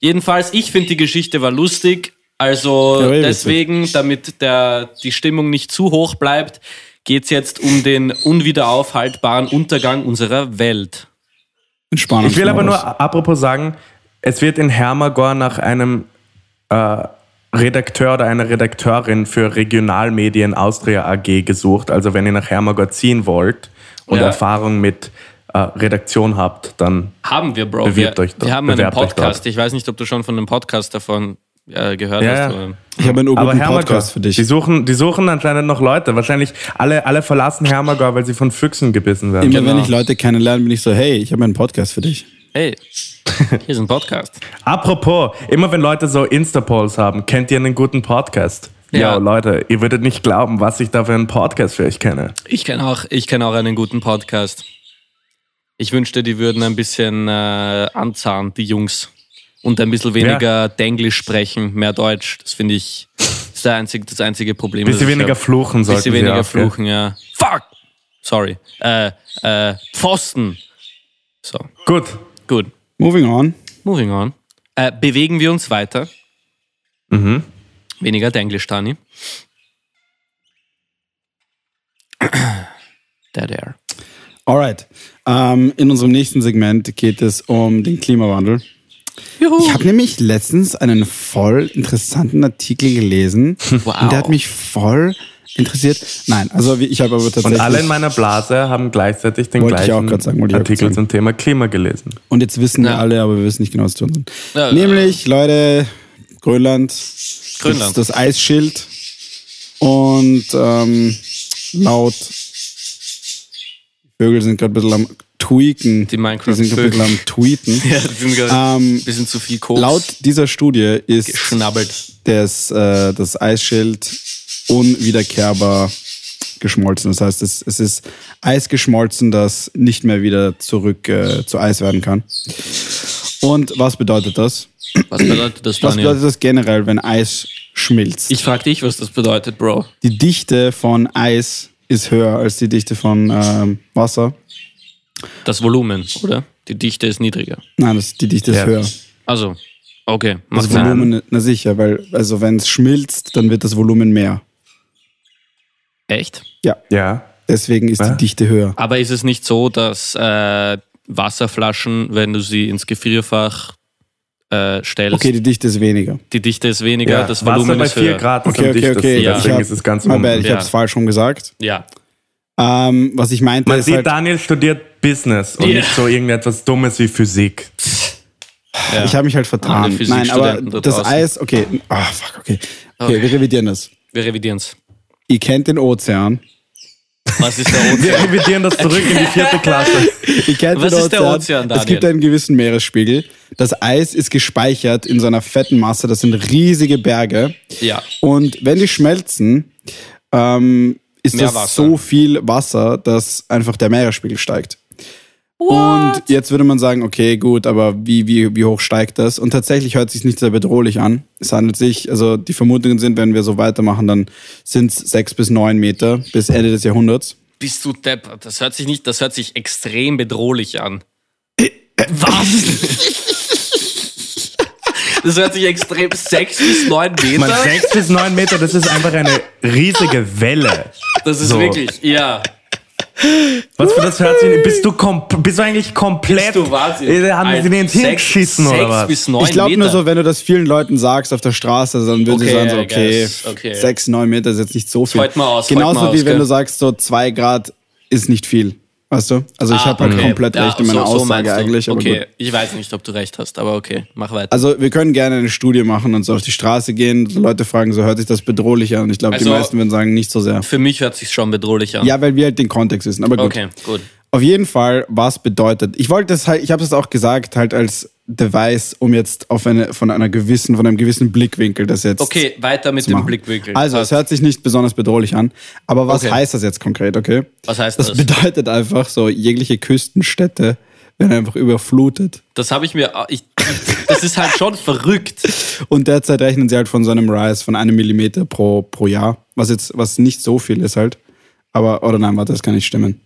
Jedenfalls, ich finde die Geschichte war lustig. Also Ja, deswegen, damit der, die Stimmung nicht zu hoch bleibt, geht's jetzt um den unwiederaufhaltbaren Untergang unserer Welt. Entspannungsmodus. Ich will aber nur apropos sagen, es wird in Hermagor nach einem äh, Redakteur oder einer Redakteurin für Regionalmedien Austria AG gesucht. Also wenn ihr nach Hermagor ziehen wollt und Ja. Erfahrung mit äh, Redaktion habt, dann Haben wir, Bro. Bewirbt wir, euch dort, wir haben einen Podcast. Ich weiß nicht, ob du schon von einem Podcast davon äh, gehört Ja, hast. ja. ich habe einen Hermagor, Podcast für dich. Die suchen, die suchen anscheinend noch Leute. Wahrscheinlich alle, alle verlassen Hermagor, weil sie von Füchsen gebissen werden. Immer genau. wenn ich Leute kennenlerne, bin ich so, hey, ich habe einen Podcast für dich. Hey, hier ist ein Podcast. Apropos, immer wenn Leute so Insta-Polls haben, kennt ihr einen guten Podcast? Ja, Ja. Leute, ihr würdet nicht glauben, was ich da für einen Podcast für euch kenne. Ich kenne auch, ich kenn auch einen guten Podcast. Ich wünschte, die würden ein bisschen äh, anzahnen, die Jungs. Und ein bisschen weniger Denglisch sprechen, mehr Deutsch. Das finde ich ist der einzig, das einzige Problem. Bisschen weniger fluchen sollten Bisschen weniger auch, fluchen, ja. Fuck! Sorry. Äh, äh, Pfosten. So, Gut. Gut. Moving on. Moving on. Äh, bewegen wir uns weiter. Mhm. Weniger Denglisch, Dani. Dead Air. Alright. Ähm, in unserem nächsten Segment geht es um den Klimawandel. Juhu. Ich habe nämlich letztens einen voll interessanten Artikel gelesen. Wow. Und der hat mich voll interessiert. Nein, also ich habe aber Und tatsächlich. alle in meiner Blase haben gleichzeitig den gleichen sagen, Artikel zum Thema Klima gelesen. Und jetzt wissen wir Ja. alle, aber wir wissen nicht genau, was tun sind. Ja, Nämlich, Leute, Grönland, Grönland. Das, das Eisschild. Und ähm, laut Vögel sind gerade ein bisschen am tweaken. Die Minecraft- Die sind ein bisschen am tweeten. Ja, das sind gerade Ähm, ein bisschen zu viel Koks. Laut dieser Studie ist das, äh, das Eisschild unwiederkehrbar geschmolzen. Das heißt, es, es ist Eis geschmolzen, das nicht mehr wieder zurück äh, zu Eis werden kann. Und was bedeutet das? Was bedeutet das, Was Daniel? bedeutet das generell, wenn Eis schmilzt? Ich frag dich, was das bedeutet, Bro. die Dichte von Eis ist höher als die Dichte von ähm, Wasser. Das Volumen, oder? Die Dichte ist niedriger. Nein, das, die Dichte Ja. ist höher. Also, okay. Das Macht Sinn. Volumen, na sicher, weil also wenn es schmilzt, dann wird das Volumen mehr. Echt? Ja, Ja. deswegen ist Ja. die Dichte höher. Aber ist es nicht so, dass äh, Wasserflaschen, wenn du sie ins Gefrierfach äh, stellst, Okay, die Dichte ist weniger. die Dichte ist weniger, ja. das Wasser Volumen bei ist 4 höher. Grad ist Okay, okay, dichtesten, okay. Ja. deswegen Ich ist es ganz bad, ich Ja. habe es falsch rum gesagt. Ja. Ähm, was ich meinte Man ist sieht, halt, Daniel studiert Business und Ja. nicht so irgendetwas Dummes wie Physik. ja. ich habe mich halt vertan. Nein, aber da das draußen. Eis, okay, ah fuck, okay. Okay, Okay. wir revidieren das. Wir revidieren es. Ihr kennt den Ozean. Was ist der Wir Ozean? revidieren das zurück in die vierte Klasse. Ihr kennt Was den ist der Ozean, Es Daniel? gibt einen gewissen Meeresspiegel. Das Eis ist gespeichert in so einer fetten Masse. Das sind riesige Berge. ja. Und wenn die schmelzen, ähm, ist Mehr das Wasser. so viel Wasser, dass einfach der Meeresspiegel steigt. Und jetzt würde man sagen, okay, gut, aber wie, wie, wie hoch steigt das? Und tatsächlich hört sich nicht sehr bedrohlich an. Es handelt sich, also die Vermutungen sind, wenn wir so weitermachen, dann sind es sechs bis neun Meter bis Ende des Jahrhunderts. Bist du depp? Das hört sich nicht, das hört sich extrem bedrohlich an. Was? Das hört sich extrem sechs bis neun Man, Meter. sechs bis neun Meter, das ist einfach eine riesige Welle. Das ist So. wirklich, ja. Was für das sich Bist du, kom bist du eigentlich komplett. Bist du Wahnsinn? Äh, Haben sie den ins Hirn geschissen oder was? bis neun Ich glaube nur so, wenn du das vielen Leuten sagst auf der Straße, dann würden sie Okay, sagen so, okay, sechs, neun Meter ist jetzt nicht so viel. Heute mal aus, Genauso mal wie aus, wenn gell? du sagst, so zwei Grad ist nicht viel. Weißt du? Also ich Ah, habe halt okay. komplett Ja, recht in meiner so- so Aussage du. eigentlich. Okay, ich weiß nicht, ob du recht hast, aber okay, mach weiter. Also wir können gerne eine Studie machen und so auf die Straße gehen, so Leute fragen, so hört sich das bedrohlich an? Und ich glaube, die Also- meisten würden sagen, nicht so sehr. Für mich hört sich schon bedrohlich an. Ja, weil wir halt den Kontext wissen. Aber gut. Okay, gut. Auf jeden Fall, was bedeutet. Ich wollte das halt, ich habe das auch gesagt, halt als Device, um jetzt auf eine, von einer gewissen, von einem gewissen Blickwinkel das jetzt. Okay, weiter mit dem. Blickwinkel. Also, es hört sich nicht besonders bedrohlich an. Aber was Okay. heißt das jetzt konkret, okay? Was heißt Das das? bedeutet einfach so, jegliche Küstenstädte werden einfach überflutet. Das habe ich mir. Ich, das ist halt schon verrückt. Und derzeit rechnen sie halt von so einem Rise von einem Millimeter pro, pro Jahr. Was jetzt, was nicht so viel ist halt. Aber, oder nein, warte, das kann nicht stimmen.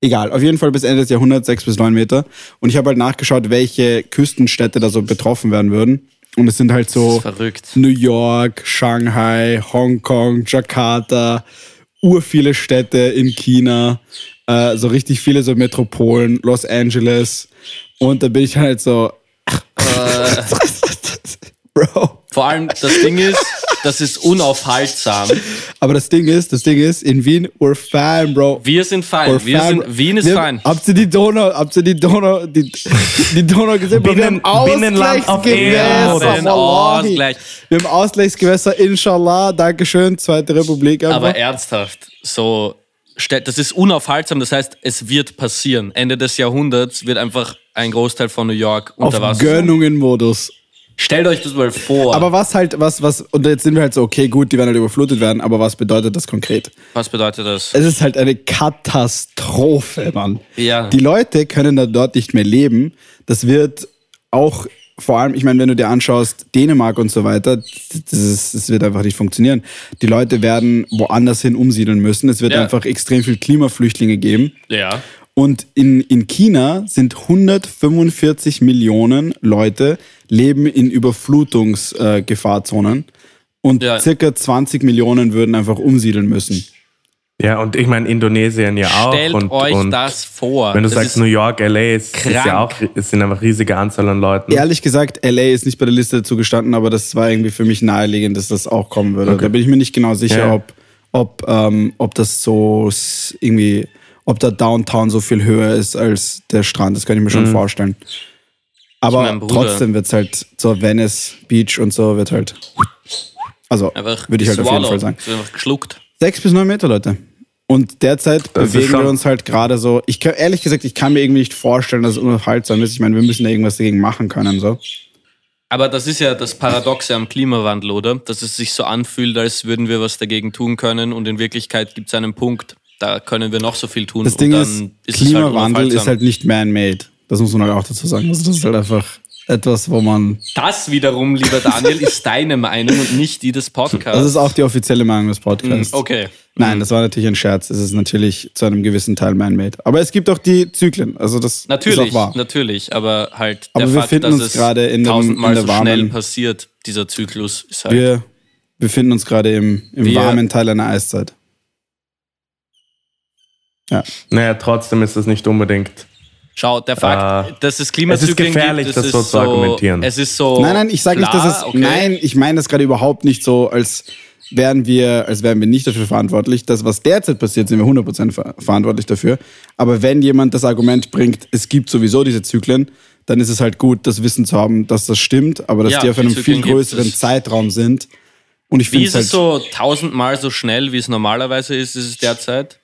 Egal, auf jeden Fall bis Ende des Jahrhunderts sechs bis neun Meter. Und ich habe halt nachgeschaut, welche Küstenstädte da so betroffen werden würden. Und es sind halt so. New York, Shanghai, Hongkong, Jakarta, urviele Städte in China, äh, so richtig viele so Metropolen, Los Angeles. Und da bin ich halt so, Bro. Vor allem das Ding ist, das ist unaufhaltsam. Aber das Ding ist, das Ding ist, in Wien, we're fine, Bro. Wir sind fein. We're Wir fine. sind, Wien ist wir, fein. Habt ihr die Donau, habt ihr die Donau, die, die Donau gesehen? Bro, Binnen- wir haben Binnenland auf Ausgleichsgewässer, Erden. Ausgleich. Wir haben Ausgleichsgewässer, inshallah, Dankeschön, Zweite Republik. Einfach. Aber ernsthaft, so, das ist unaufhaltsam. Das heißt, es wird passieren. Ende des Jahrhunderts wird einfach ein Großteil von New York unter auf Wasser. sein. Gönnungen-Modus. Stellt euch das mal vor. Aber was halt, was, was, und jetzt sind wir halt so, okay, gut, die werden halt überflutet werden, aber was bedeutet das konkret? was bedeutet das? Es ist halt eine Katastrophe, Mann. Ja. Die Leute können da dort nicht mehr leben. Das wird auch, vor allem, ich meine, wenn du dir anschaust, Dänemark und so weiter, das, ist, das wird einfach nicht funktionieren. Die Leute werden woanders hin umsiedeln müssen. Es wird Ja. einfach extrem viel Klimaflüchtlinge geben. Ja. Und in, in China sind 145 Millionen Leute leben in Überflutungsgefahrzonen. und Ja. circa 20 Millionen würden einfach umsiedeln müssen. Ja, und ich meine Indonesien ja auch. Stellt und, euch und das vor. Wenn du das sagst New York, LA, ist, ist ja auch, es sind einfach riesige Anzahl an Leuten. Ehrlich gesagt, LA ist nicht bei der Liste dazu gestanden, aber das war irgendwie für mich naheliegend, dass das auch kommen würde. Da bin ich mir nicht genau sicher, Ja. ob, ob, ähm, ob das so irgendwie, ob der Downtown so viel höher ist als der Strand. Das kann ich mir schon vorstellen. Aber mein trotzdem wird es halt zur Venice Beach und so wird halt. Also würde ich halt auf jeden Fall sagen. Einfach geschluckt. Sechs bis neun Meter, Leute. Und derzeit Das bewegen wir uns halt gerade so. Ich kann, ehrlich gesagt, ich kann mir irgendwie nicht vorstellen, dass es unaufhaltsam ist. Ich meine, wir müssen da irgendwas dagegen machen können. So. Aber das ist ja das Paradoxe am Klimawandel, oder? Dass es sich so anfühlt, als würden wir was dagegen tun können und in Wirklichkeit gibt es einen Punkt, da können wir noch so viel tun. Das Ding und ist, dann ist Klimawandel es halt ist halt nicht man-made. Das muss man halt auch dazu sagen. Also das ist halt einfach etwas, wo man. Das wiederum, lieber Daniel, ist deine Meinung und nicht die des Podcasts. Das ist auch die offizielle Meinung des Podcasts. Hm, okay. Nein, das war natürlich ein Scherz. Es ist natürlich zu einem gewissen Teil man-made. Aber es gibt auch die Zyklen. Also das Natürlich, ist auch wahr. natürlich, aber halt Aber der wir Fakt, finden dass uns es gerade in dem- tausendmal in der so warmen- schnell passiert, dieser Zyklus ist halt. Wir befinden uns gerade im, im Wir- warmen Teil einer Eiszeit. Naja, trotzdem ist das nicht unbedingt. Schau, der Fakt, Äh, dass es Klimazyklen gefährlich, gibt, das ist so zu argumentieren. Es ist so. Nein, nein, ich sage nicht, dass es. okay. Nein, ich meine das gerade überhaupt nicht so, als wären wir, als wären wir nicht dafür verantwortlich. Das, was derzeit passiert, sind wir 100% ver verantwortlich dafür. Aber wenn jemand das Argument bringt, es gibt sowieso diese Zyklen, dann ist es halt gut, das Wissen zu haben, dass das stimmt, aber dass Ja, die auf einem Zyklen viel größeren es. Zeitraum sind. Und ich Wie finde ist es halt es so tausendmal so schnell, wie es normalerweise ist, ist es derzeit?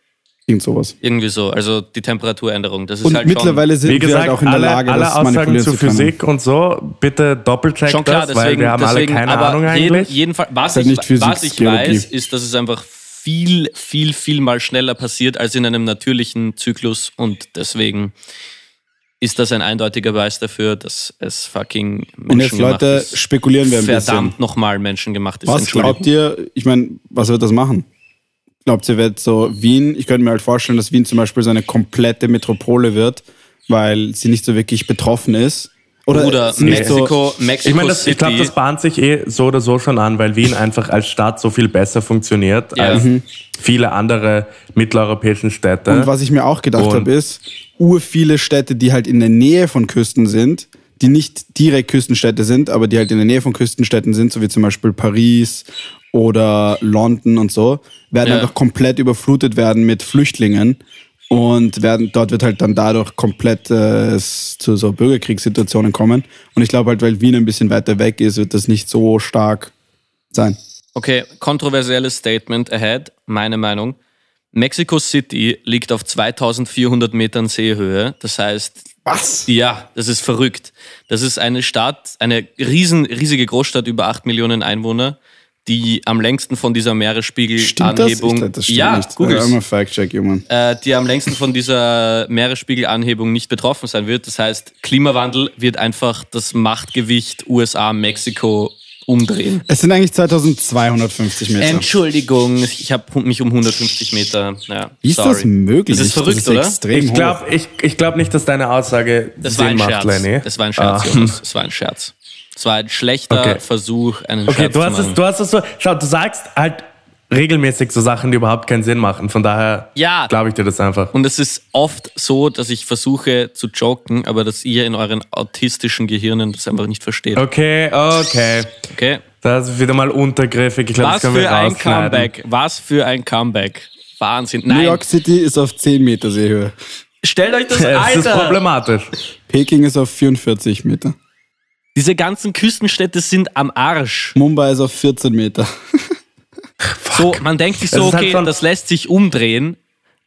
Irgend sowas. Irgendwie so. Also die Temperaturänderung. Das ist Und halt mittlerweile sind Wie gesagt, wir halt auch in der alle, Lage, alle das Aussagen zu. Physik und so, bitte doppelcheck schon, schon klar, das, weil deswegen, wir haben deswegen alle keine aber Ahnung jeden, eigentlich. Jedenfalls, was, halt ich, Physik, was ich Geologie. weiß, ist, dass es einfach viel, viel, viel mal schneller passiert als in einem natürlichen Zyklus und deswegen ist das ein eindeutiger Beweis dafür, dass es fucking Und jetzt, Leute, ist. spekulieren wir ein bisschen. Verdammt nochmal menschengemacht ist. Was glaubt ihr, ich meine, was wird das machen? Glaubt ihr, wird so Wien, ich könnte mir halt vorstellen, dass Wien zum Beispiel so eine komplette Metropole wird, weil sie nicht so wirklich betroffen ist? Oder so, Mexiko, Mexico Ich meine, das- ich glaube, das bahnt sich eh so oder so schon an, weil Wien einfach als Stadt so viel besser funktioniert Ja. als Mhm. viele andere mitteleuropäischen Städte. und was ich mir auch gedacht habe, ist, ur viele Städte, die halt in der Nähe von Küsten sind, die nicht direkt Küstenstädte sind, aber die halt in der Nähe von Küstenstädten sind, so wie zum Beispiel Paris oder London und so, werden Ja. einfach komplett überflutet werden mit Flüchtlingen und werden dort wird halt dann dadurch komplett äh, zu so Bürgerkriegssituationen kommen. Und ich glaube halt, weil Wien ein bisschen weiter weg ist, wird das nicht so stark sein. Okay, kontroversielles Statement ahead, meine Meinung. Mexico City liegt auf 2400 Metern Seehöhe. Das heißt, Was? ja, das ist verrückt. Das ist eine Stadt, eine riesen, riesige Großstadt über 8 Millionen Einwohner, die am längsten von dieser Stimmt das? Ich Meeresspiegelanhebung. glaub, das stimmt ja, nicht. Junge. äh, die am längsten von dieser Meeresspiegelanhebung nicht betroffen sein wird. Das heißt, Klimawandel wird einfach das Machtgewicht USA, Mexiko umdrehen. Es sind eigentlich 2250 Meter. Entschuldigung, ich habe mich um 150 Meter. Ja, Wie ist sorry. das möglich? Das ist verrückt, das ist oder? extrem ich glaube ich, ich glaub nicht, dass deine Aussage Das war Sinn ein macht, Scherz. Lenny. Das war ein Scherz, Ah. Das war ein Scherz. Es war ein schlechter Okay. Versuch, einen Okay, Scherz du zu hast, es, machen. du hast es so. Schau, du sagst halt regelmäßig so Sachen, die überhaupt keinen Sinn machen. Von daher Ja. glaube ich dir das einfach. Und es ist oft so, dass ich versuche zu joken, aber dass ihr in euren autistischen Gehirnen das einfach nicht versteht. Okay, okay. Okay? Das ist wieder mal untergriffig. Ich glaube, Was das können wir für ein. Comeback. Was für ein Comeback. Wahnsinn. New Nein, York City ist auf 10 Meter Seehöhe. stellt euch das, Es ist Alter. problematisch. Peking ist auf 44 Meter. Diese ganzen Küstenstädte sind am Arsch. Mumbai ist auf 14 Meter. So, man denkt sich Das so, halt okay, schon- das lässt sich umdrehen,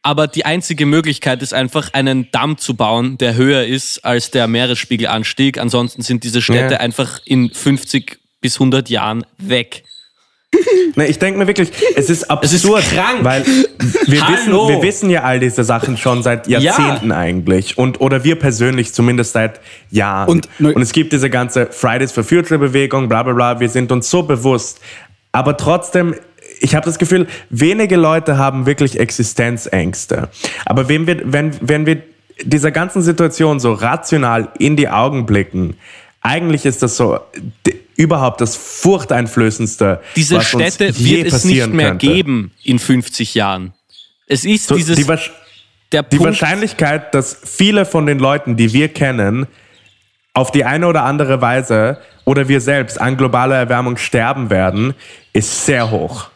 aber die einzige Möglichkeit ist einfach, einen Damm zu bauen, der höher ist als der Meeresspiegelanstieg. Ansonsten sind diese Städte Ja. einfach in 50 bis 100 Jahren weg. Nee, ich denke mir wirklich, es ist ist absurd, krank. weil wir wissen, wir wissen ja all diese Sachen schon seit Jahrzehnten eigentlich und oder wir persönlich zumindest seit Jahren. Und- Und, es gibt diese ganze Fridays for Future Bewegung, bla bla bla. Wir sind uns so bewusst, aber trotzdem. Ich habe das Gefühl, wenige Leute haben wirklich Existenzängste. Aber wenn wir, wenn, wenn wir dieser ganzen Situation so rational in die Augen blicken, eigentlich ist das so überhaupt das furchteinflößendste. Diese was uns Städte je wird es nicht mehr könnte. geben in 50 Jahren. Es ist So, dieses, die, der die Wahrscheinlichkeit, dass viele von den Leuten, die wir kennen, auf die eine oder andere Weise oder wir selbst an globaler Erwärmung sterben werden, ist sehr hoch.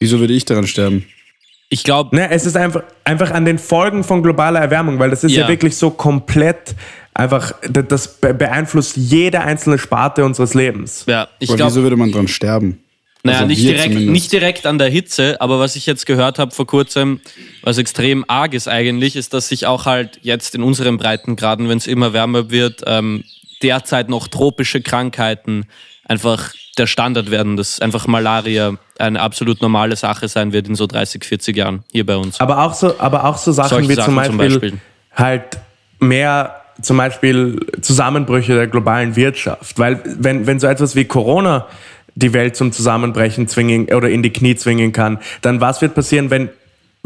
Wieso würde ich daran sterben? ich glaube, Ne, es ist einfach, einfach an den Folgen von globaler Erwärmung, weil das ist ja, Ja. wirklich so komplett einfach, das be- beeinflusst jede einzelne Sparte unseres Lebens. ja, ich glaube, wieso würde man dran sterben? Naja, Also nicht, direkt, zumindest. nicht direkt an der Hitze, aber was ich jetzt gehört habe vor kurzem, was extrem arg ist eigentlich, ist, dass sich auch halt jetzt in unseren Breitengraden, wenn es immer wärmer wird, ähm, derzeit noch tropische Krankheiten einfach der Standard werden, dass einfach Malaria eine absolut normale Sache sein wird in so 30, 40 Jahren hier bei uns. Aber auch so, aber auch so Sachen Solche wie Sachen zum zum Beispiel, Beispiel. halt mehr zum Beispiel Zusammenbrüche der globalen Wirtschaft. Weil wenn, wenn so etwas wie Corona die Welt zum Zusammenbrechen zwingen oder in die Knie zwingen kann, dann was wird passieren, wenn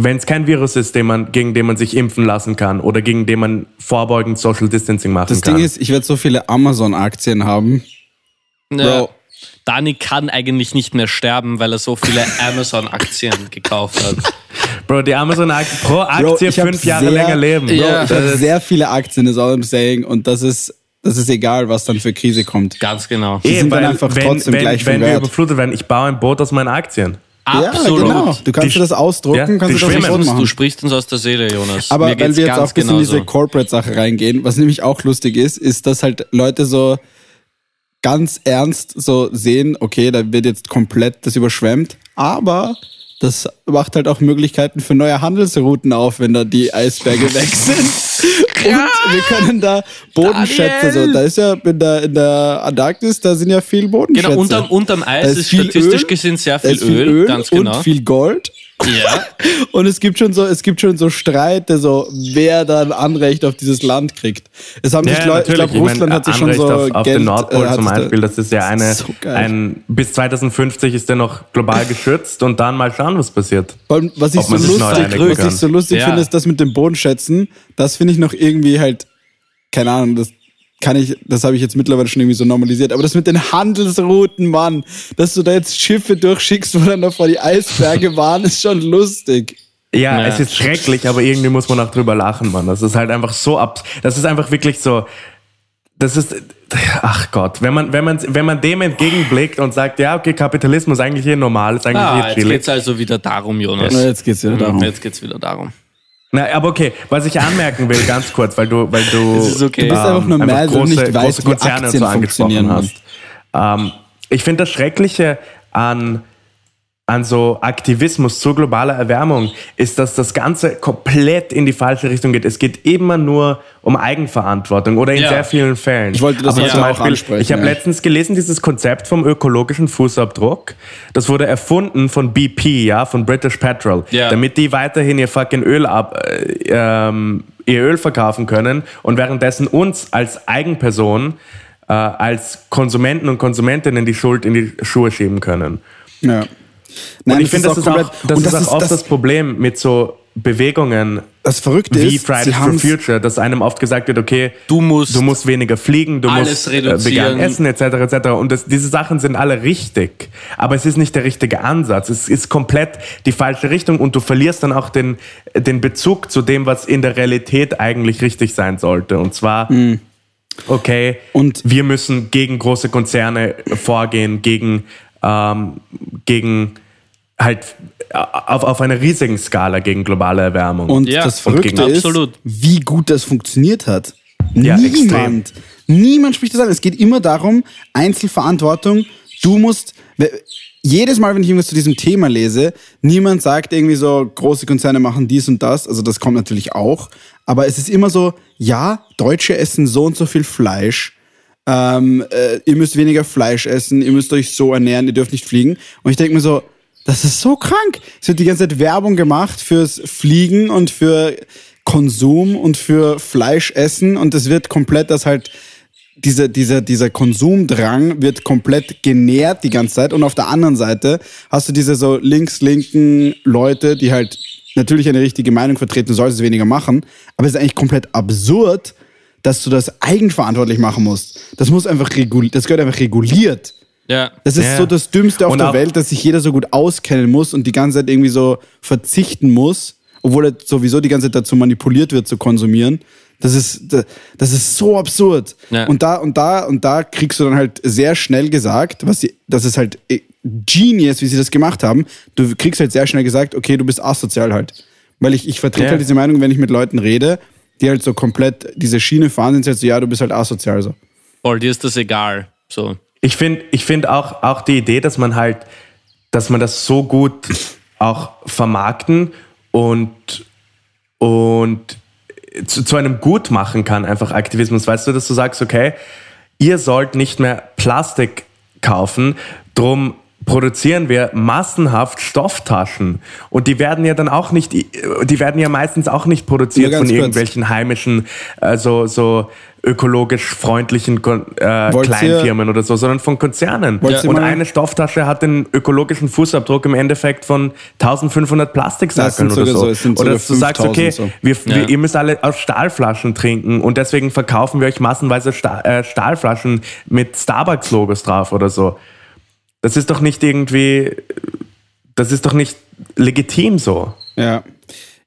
wenn es kein Virus ist, den man, gegen den man sich impfen lassen kann oder gegen den man vorbeugend Social Distancing machen Das kann? Ding ist, ich werde so viele Amazon-Aktien haben. Ja, Bro. Dani kann eigentlich nicht mehr sterben, weil er so viele Amazon-Aktien gekauft hat. Bro, die Amazon-Aktie pro Bro, Aktie hab fünf Jahre sehr- länger leben. Bro, Ja. ich habe sehr viele Aktien, ist all I'm saying. Und das ist, das ist egal, was dann für Krise kommt. Ganz genau. Die sind dann einfach wenn, trotzdem wenn, gleich wenn wir wert. überflutet werden, ich baue ein Boot aus meinen Aktien. Absolut. Ja, genau. Du kannst Die- dir das ausdrucken, Ja, kannst du das schwimmen. sofort Du sprichst uns aus der Seele, Jonas. Aber geht's wir jetzt auch ganz ein bisschen in diese. Corporate-Sache reingehen, was nämlich auch lustig ist, ist, dass halt Leute so ganz ernst so sehen, okay, da wird jetzt komplett das überschwemmt, aber das macht halt auch Möglichkeiten für neue Handelsrouten auf, wenn da die Eisberge weg sind. Und wir können da Bodenschätze, so, da ist ja in der, in der Antarktis, da sind ja viel Bodenschätze. Genau, unterm, unterm Da Eis ist, viel statistisch Öl, gesehen sehr viel ist viel Öl, Öl ganz genau. und viel Gold. Ja. Und es gibt schon so, es gibt schon so Streite, so wer dann Anrecht auf dieses Land kriegt. Es haben sich Leute, ich glaube, Ich meine, Russland hat sich schon so auf, auf Geld, den Nordpol äh, zum Beispiel, das ist ja eine, So ein, bis 2050 ist der noch global geschützt und dann mal schauen, was passiert. Allem, was ich so lustig, was ich so lustig Ja. finde, ist das mit dem Bodenschätzen. Das finde ich noch irgendwie halt, keine Ahnung, das kann ich, das habe ich jetzt mittlerweile schon irgendwie so normalisiert. Aber das mit den Handelsrouten, Mann, dass du da jetzt Schiffe durchschickst, wo dann davor die Eisberge waren, ist schon lustig. Ja, Ja. es ist schrecklich, aber irgendwie muss man auch drüber lachen, Mann. Das ist halt einfach so ab. Das ist einfach wirklich so. Das ist, ach Gott, wenn man, wenn man, wenn man dem entgegenblickt und sagt, ja, okay, Kapitalismus ist eigentlich eh normal, ist eigentlich Ah, eh jetzt chillig. geht's also wieder darum, Jonas. Na, jetzt geht's wieder darum. Jetzt geht's wieder darum. Na, aber okay, was ich anmerken will, ganz kurz, weil du, weil du, okay. Du bist einfach nur einfach mad, weil du große, nicht weißt, große Konzerne und Aktien so angesprochen funktionieren, hast. Ähm, ich finde das Schreckliche an, an so Aktivismus zur globaler Erwärmung ist, dass das Ganze komplett in die falsche Richtung geht. Es geht immer nur um Eigenverantwortung oder in Ja. sehr vielen Fällen. Ich wollte das Aber zum auch Beispiel, ansprechen, Ich habe ja. letztens gelesen, dieses Konzept vom ökologischen Fußabdruck. Das wurde erfunden von BP, ja, von British Petrol, Ja. damit die weiterhin ihr fucking Öl ab, äh, ähm, ihr Öl verkaufen können und währenddessen uns als Eigenperson, äh, als Konsumenten und Konsumentinnen die Schuld in die Schuhe schieben können. Ja. Und Nein, ich finde, das, ist auch, komplett- das und ist auch oft das, das, Problem mit so Bewegungen das Verrückte wie ist, Fridays for Future, dass einem oft gesagt wird, okay, Du musst du musst weniger fliegen, du alles musst äh, vegan essen, etc. etc. Und das, diese Sachen sind alle richtig, aber es ist nicht der richtige Ansatz. Es ist komplett die falsche Richtung und du verlierst dann auch den, den Bezug zu dem, was in der Realität eigentlich richtig sein sollte. Und zwar, okay, Und- wir müssen gegen große Konzerne vorgehen, gegen, ähm, gegen halt auf, auf einer riesigen Skala gegen globale Erwärmung. Und Ja, das und Verrückte gegen- ist, Absolut. wie gut das funktioniert hat. Ja, Niemand, niemand spricht das an. Es geht immer darum, Einzelverantwortung. Du musst, jedes Mal, wenn ich irgendwas zu diesem Thema lese, niemand sagt irgendwie so, große Konzerne machen dies und das. Also das kommt natürlich auch. Aber es ist immer so, ja, Deutsche essen so und so viel Fleisch. Ähm, äh, ihr müsst weniger Fleisch essen, ihr müsst euch so ernähren, ihr dürft nicht fliegen. Und ich denke mir so, das ist so krank. Es wird die ganze Zeit Werbung gemacht fürs Fliegen und für Konsum und für Fleischessen und es wird komplett das halt dieser, dieser, dieser Konsumdrang wird komplett genährt die ganze Zeit und auf der anderen Seite hast du diese so links-linken Leute, die halt natürlich eine richtige Meinung vertreten, sollst es weniger machen, aber es ist eigentlich komplett absurd, dass du das eigenverantwortlich machen musst. Das muss einfach reguliert, das gehört einfach reguliert. Ja. Das ist Ja. so das Dümmste auf Und der Welt, dass sich jeder so gut auskennen muss und die ganze Zeit irgendwie so verzichten muss, obwohl er sowieso die ganze Zeit dazu manipuliert wird zu konsumieren. Das ist, das ist so absurd. Ja. Und da, und da, und da kriegst du dann halt sehr schnell gesagt, was sie, das ist halt eh, genius, wie sie das gemacht haben. Du kriegst halt sehr schnell gesagt, okay, du bist asozial halt. Weil ich, ich vertrete Ja. halt diese Meinung, wenn ich mit Leuten rede, die halt so komplett diese Schiene fahren, sind sie halt so, ja, du bist halt asozial so. Voll, dir ist das egal. So. Ich finde ich find auch, auch die Idee, dass man halt, dass man das so gut auch vermarkten und, und zu, zu einem Gut machen kann, einfach Aktivismus. Weißt du, dass du sagst, okay, ihr sollt nicht mehr Plastik kaufen, drum produzieren wir massenhaft Stofftaschen. Und die werden ja dann auch nicht, die werden ja meistens auch nicht produziert von kurz. irgendwelchen heimischen, also so ökologisch freundlichen äh, Kleinfirmen oder so, sondern von Konzernen. Und eine Stofftasche hat den ökologischen Fußabdruck im Endeffekt von 1500 Plastiksackeln oder so. so, oder dass du sagst, 5000 okay, so. wir, Ja. wir, ihr müsst alle aus Stahlflaschen trinken und deswegen verkaufen wir euch massenweise Sta äh, Stahlflaschen mit Starbucks-Logos drauf oder so. Das ist doch nicht irgendwie, das ist doch nicht legitim so. Ja.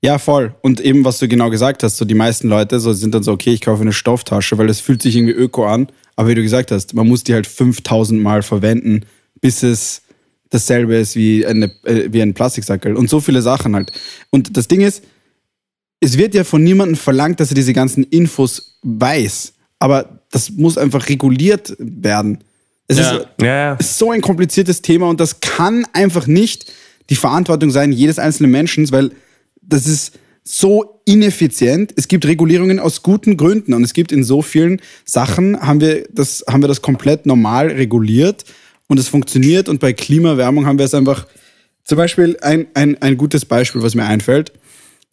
Ja, voll. Und eben, was du genau gesagt hast, so die meisten Leute so sind dann so, okay, ich kaufe eine Stofftasche, weil es fühlt sich irgendwie öko an. Aber wie du gesagt hast, man muss die halt 5000 Mal verwenden, bis es dasselbe ist wie, eine, äh, wie ein Plastiksackel. Und so viele Sachen halt. Und das Ding ist, es wird ja von niemandem verlangt, dass er diese ganzen Infos weiß. Aber das muss einfach reguliert werden. Es Ja. ist, Ja, ist so ein kompliziertes Thema und das kann einfach nicht die Verantwortung sein jedes einzelnen Menschen, weil das ist so ineffizient. Es gibt Regulierungen aus guten Gründen und es gibt in so vielen Sachen haben wir das haben wir das komplett normal reguliert und es funktioniert und bei Klimaerwärmung haben wir es einfach zum Beispiel ein, ein, ein gutes Beispiel, was mir einfällt.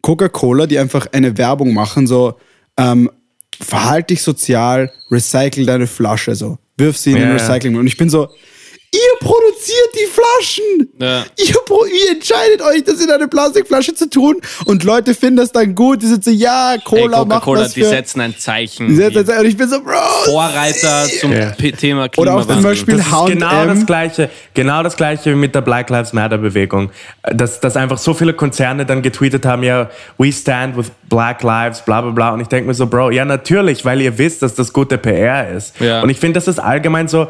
Coca-Cola, die einfach eine Werbung machen, so ähm, verhalt dich sozial, recycle deine Flasche, so wirf sie in Ja, den. Recycling. Und ich bin so, ihr produziert die Flaschen. Ja. Ihr, ihr entscheidet euch, das in eine Plastikflasche zu tun und Leute finden das dann gut. Die sind so, ja, Ey, Cola macht Coca-Cola, was die für... setzen ein Zeichen. die setzen Die das- und ich bin so, Bro, Vorreiter zum Ja. P- Thema Oder Klimawandel. auch zum Beispiel Das ist genau das gleiche, genau das gleiche wie mit der Black Lives Matter Bewegung, dass, dass einfach so viele Konzerne dann getweetet haben, ja, we stand with Black Lives, bla bla bla. Und ich denke mir so, Bro, ja natürlich, weil ihr wisst, dass das gute PR ist. Ja. Und ich finde, das ist allgemein so,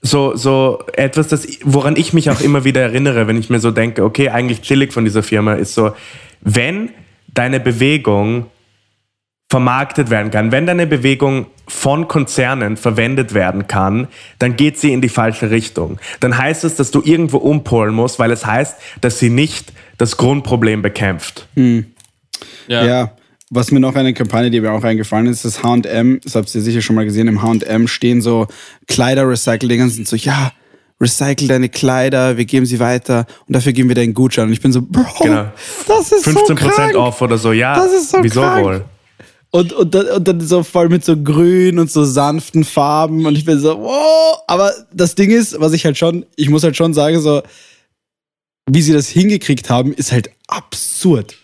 so, so etwas, das, woran ich mich auch immer wieder erinnere, wenn ich mir so denke, okay, eigentlich chillig von dieser Firma, ist so, wenn deine Bewegung vermarktet werden kann. Wenn deine Bewegung von Konzernen verwendet werden kann, dann geht sie in die falsche Richtung. Dann heißt es, dass du irgendwo umpolen musst, weil es heißt, dass sie nicht das Grundproblem bekämpft. ja. Ja, was mir noch eine Kampagne, die mir auch eingefallen ist, das H&M, das habt ihr sicher schon mal gesehen, im H&M stehen so Kleider-Recycle-Dinger und sind so, ja, recycle deine Kleider, wir geben sie weiter und dafür geben wir dir einen Gutschein. Und ich bin so, Bro, Genau. das ist so 15% krank. off oder so, ja. Das ist so wieso krank. wohl? Und, und, dann, und dann so voll mit so grün und so sanften Farben und ich bin so, wow. Aber das Ding ist, was ich halt schon, ich muss halt schon sagen, so, wie sie das hingekriegt haben, ist halt absurd.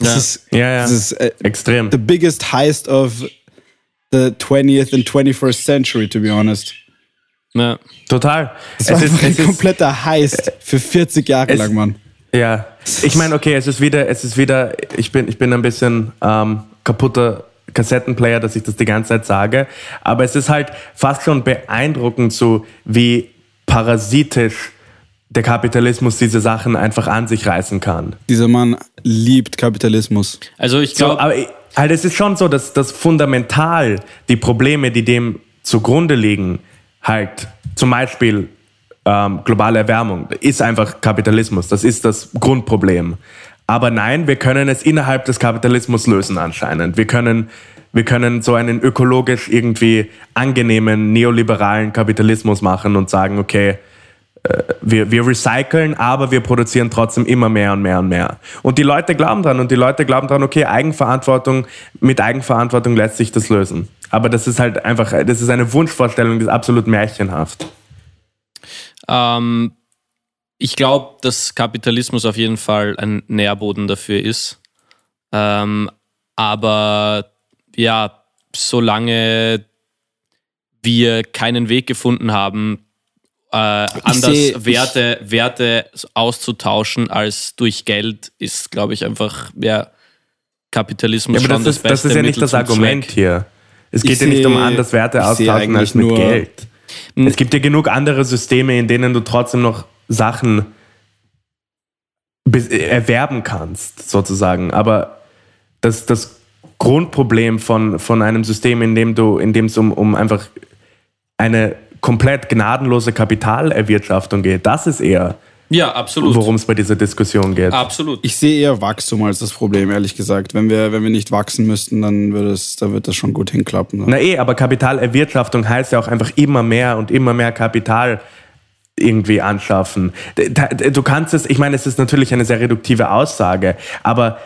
Das Ja. ist, Ja, ja. das ist äh, Extrem. the biggest heist of the 20th and 21st century, to be honest. Ja. Total. Das war Es ist, ein kompletter Heist für 40 Jahre es- lang, Mann. Ja, ich meine, okay, es ist wieder, es ist wieder, ich bin, ich bin ein bisschen ähm, kaputter Kassettenplayer, dass ich das die ganze Zeit sage, aber es ist halt fast schon beeindruckend, so wie parasitisch der Kapitalismus diese Sachen einfach an sich reißen kann. Dieser Mann liebt Kapitalismus. Also ich So, glaube, aber ich- halt, es ist schon so, dass, dass fundamental die Probleme, die dem zugrunde liegen, halt zum Beispiel ähm, globale Erwärmung, ist einfach Kapitalismus. Das ist das Grundproblem. Aber nein, wir können es innerhalb des Kapitalismus lösen anscheinend. Wir können, wir können so einen ökologisch irgendwie angenehmen neoliberalen Kapitalismus machen und sagen, okay, wir, wir recyceln, aber wir produzieren trotzdem immer mehr und mehr und mehr. Und die Leute glauben dran und die Leute glauben dran, okay, Eigenverantwortung, mit Eigenverantwortung lässt sich das lösen. Aber das ist halt einfach, das ist eine Wunschvorstellung, die ist absolut märchenhaft. Ähm, ich glaube, dass Kapitalismus auf jeden Fall ein Nährboden dafür ist. Ähm, aber ja, solange wir keinen Weg gefunden haben, äh, anders seh- Werte, Werte auszutauschen als durch Geld, ist, glaube ich, einfach ja, Kapitalismus Ja, aber schon das das, ist, das beste ist ja nicht das Argument Zweck. hier. Es Ich geht ja nicht um seh- anders Werte ich seh austauschen als mit Geld. Es gibt ja genug andere Systeme, in denen du trotzdem noch Sachen be- erwerben kannst, sozusagen. Aber das, das Grundproblem von, von einem System, in dem du, in dem es um, um einfach eine komplett gnadenlose Kapitalerwirtschaftung geht, das ist eher, Ja, absolut. worum es bei dieser Diskussion geht. Absolut. Ich sehe eher Wachstum als das Problem, ehrlich gesagt. Wenn wir, wenn wir nicht wachsen müssten, dann würde es, dann wird das schon gut hinklappen. Na eh, aber Kapitalerwirtschaftung heißt ja auch einfach immer mehr und immer mehr Kapital irgendwie anschaffen. Du kannst es, ich meine, es ist natürlich eine sehr reduktive Aussage, aber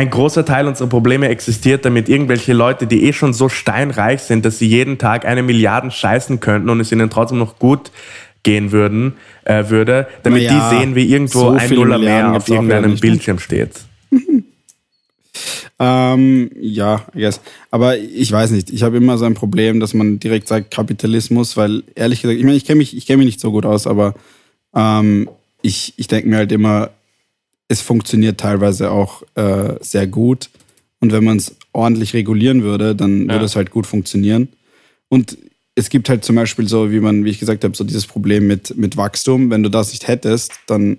ein großer Teil unserer Probleme existiert, damit irgendwelche Leute, die eh schon so steinreich sind, dass sie jeden Tag eine Milliarde scheißen könnten und es ihnen trotzdem noch gut gehen würden, äh, würde, damit Naja, die sehen, wie irgendwo so ein Nuller mehr auf irgendeinem ne? Bildschirm steht. Ähm, ja, I guess. Aber ich weiß nicht. Ich habe immer so ein Problem, dass man direkt sagt Kapitalismus, weil ehrlich gesagt, ich meine, ich kenne mich, ich kenne mich nicht so gut aus, aber ähm, ich, ich denke mir halt immer, es funktioniert teilweise auch äh, sehr gut. Und wenn man es ordentlich regulieren würde, dann Ja. würde es halt gut funktionieren. Und es gibt halt zum Beispiel so, wie man, wie ich gesagt habe, so dieses Problem mit, mit Wachstum. Wenn du das nicht hättest, dann,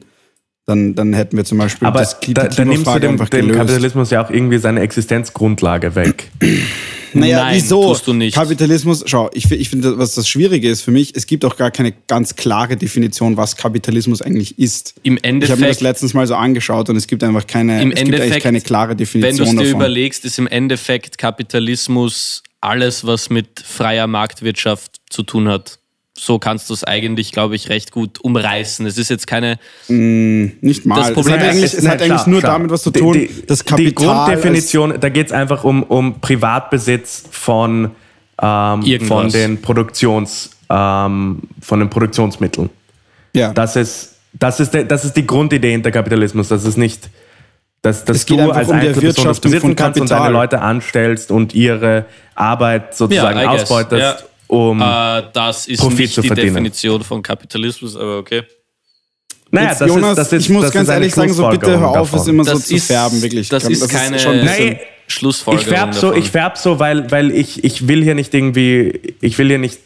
dann, dann hätten wir zum Beispiel Aber das, die da, da nimmst du dem, einfach dem. Kapitalismus ja auch irgendwie seine Existenzgrundlage weg. Naja, Nein, wieso? tust du nicht. Kapitalismus, schau, ich, ich finde, was das Schwierige ist für mich, es gibt auch gar keine ganz klare Definition, was Kapitalismus eigentlich ist. Im Ich habe mir das Endeffekt, letztens mal so angeschaut und es gibt einfach keine, Im es gibt eigentlich Endeffekt, keine klare wenn du Definition es dir davon. überlegst, ist im Endeffekt Kapitalismus alles, was mit freier Marktwirtschaft zu tun hat. So kannst du es eigentlich, glaube ich, recht gut umreißen. Es ist jetzt keine, Nicht mal. Das Problem es hat ist- eigentlich, Es- hat eigentlich nur schau. damit was zu Die- tun, die, das Die Kapital Grunddefinition, da geht es einfach um, um Privatbesitz von, ähm, von, den Produktions, ähm, von den Produktionsmitteln. ja, Das ist, das ist, der, das ist die Grundidee hinter Kapitalismus. Das ist nicht, dass, dass Es geht du als um die Einzelperson das besitzen kannst und deine Leute anstellst und ihre Arbeit sozusagen Ja, ausbeutest, Ja. Um. äh, das ist Profit nicht zu die verdienen. Definition von Kapitalismus, aber okay. naja, Jetzt, das Jonas, ist, das ist, ich muss das ganz ist ehrlich sagen, so bitte hör auf, es davon. immer so Das zu ist- färben, wirklich. das ist keine- schon ein bisschen, Nee, Schlussfolgerung Ich färb so, davon. ich färb so, weil, weil ich, ich will hier nicht irgendwie, ich will hier nicht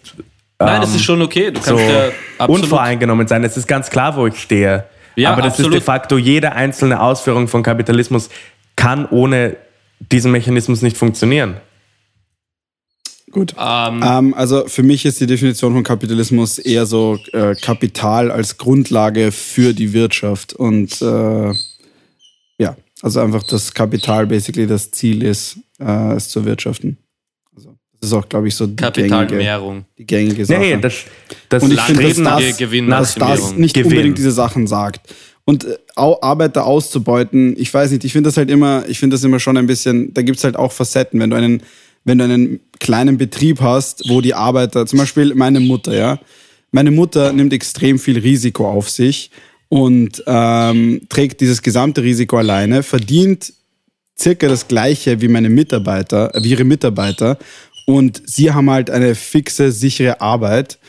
Nein, das ähm, ist schon okay. Du so kannst ja absolut. unvoreingenommen sein. Es ist ganz klar, wo ich stehe. Ja, Aber das absolut. ist de facto jede einzelne Ausführung von Kapitalismus kann ohne diesen Mechanismus nicht funktionieren. Gut. Ähm, Ähm, also für mich ist die Definition von Kapitalismus eher so äh, Kapital als Grundlage für die Wirtschaft und äh, ja, also einfach das Kapital basically das Ziel ist, äh, es zu wirtschaften. Also das ist auch, glaube ich, so die gängige, Kapitalmehrung. die gängige Sache. Nee, das, das Und ich finde, dass das, Gewinn- dass das nicht Gewinn. unbedingt diese Sachen sagt. Und äh, Arbeiter auszubeuten, ich weiß nicht, ich finde das halt immer, ich finde das immer schon ein bisschen, da gibt es halt auch Facetten, wenn du einen, wenn du einen kleinen Betrieb hast, wo die Arbeiter, zum Beispiel meine Mutter, ja, meine Mutter nimmt extrem viel Risiko auf sich und ähm, trägt dieses gesamte Risiko alleine, verdient circa das gleiche wie meine Mitarbeiter, wie ihre Mitarbeiter und sie haben halt eine fixe, sichere Arbeit.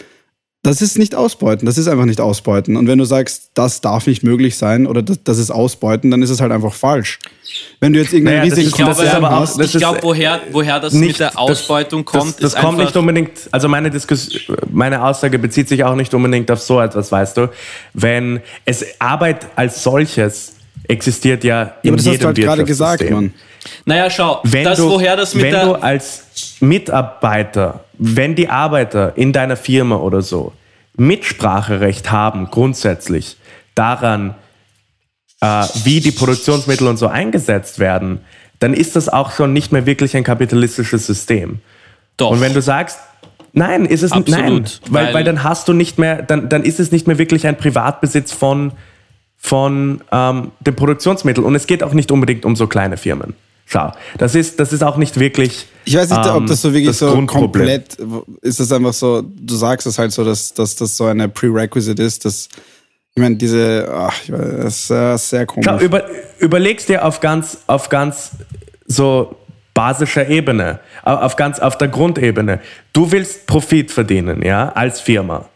Das ist nicht Ausbeuten, das ist einfach nicht Ausbeuten. Und wenn du sagst, das darf nicht möglich sein oder das, das ist Ausbeuten, dann ist es halt einfach falsch. Wenn du jetzt irgendeinen Naja, das riesigen ist- das ist aber auch- hast, das ich glaube, woher, woher das nicht- mit der das- Ausbeutung kommt, das, das ist kommt nicht unbedingt, also meine Diskus meine Aussage bezieht sich auch nicht unbedingt auf so etwas, weißt du. Wenn es Arbeit als solches existiert ja ja, in aber das hast jedem du halt gerade gesagt. Mann. Naja, schau, Wenn das, du, woher das mit wenn der. du als Mitarbeiter, wenn die Arbeiter in deiner Firma oder so Mitspracherecht haben, grundsätzlich daran, äh, wie die Produktionsmittel und so eingesetzt werden, dann ist das auch schon nicht mehr wirklich ein kapitalistisches System. doch. Und wenn du sagst, Nein, ist es Absolut, nein, weil, weil- weil dann hast du nicht mehr, dann, dann ist es nicht mehr wirklich ein Privatbesitz von, von ähm, dem Produktionsmittel. Und es geht auch nicht unbedingt um so kleine Firmen. Schau, das ist, das ist auch nicht wirklich. Ich weiß nicht, ob ähm, das so wirklich das so Grundproblem. komplett ist. Das einfach so, du sagst es halt so, dass, dass das so eine Prerequisite ist. Dass, ich meine, diese, ach, das ist sehr komisch. Schau, über, überlegst dir auf ganz, auf ganz so basischer Ebene, au- auf ganz, auf der Grundebene. Du willst Profit verdienen, ja, als Firma.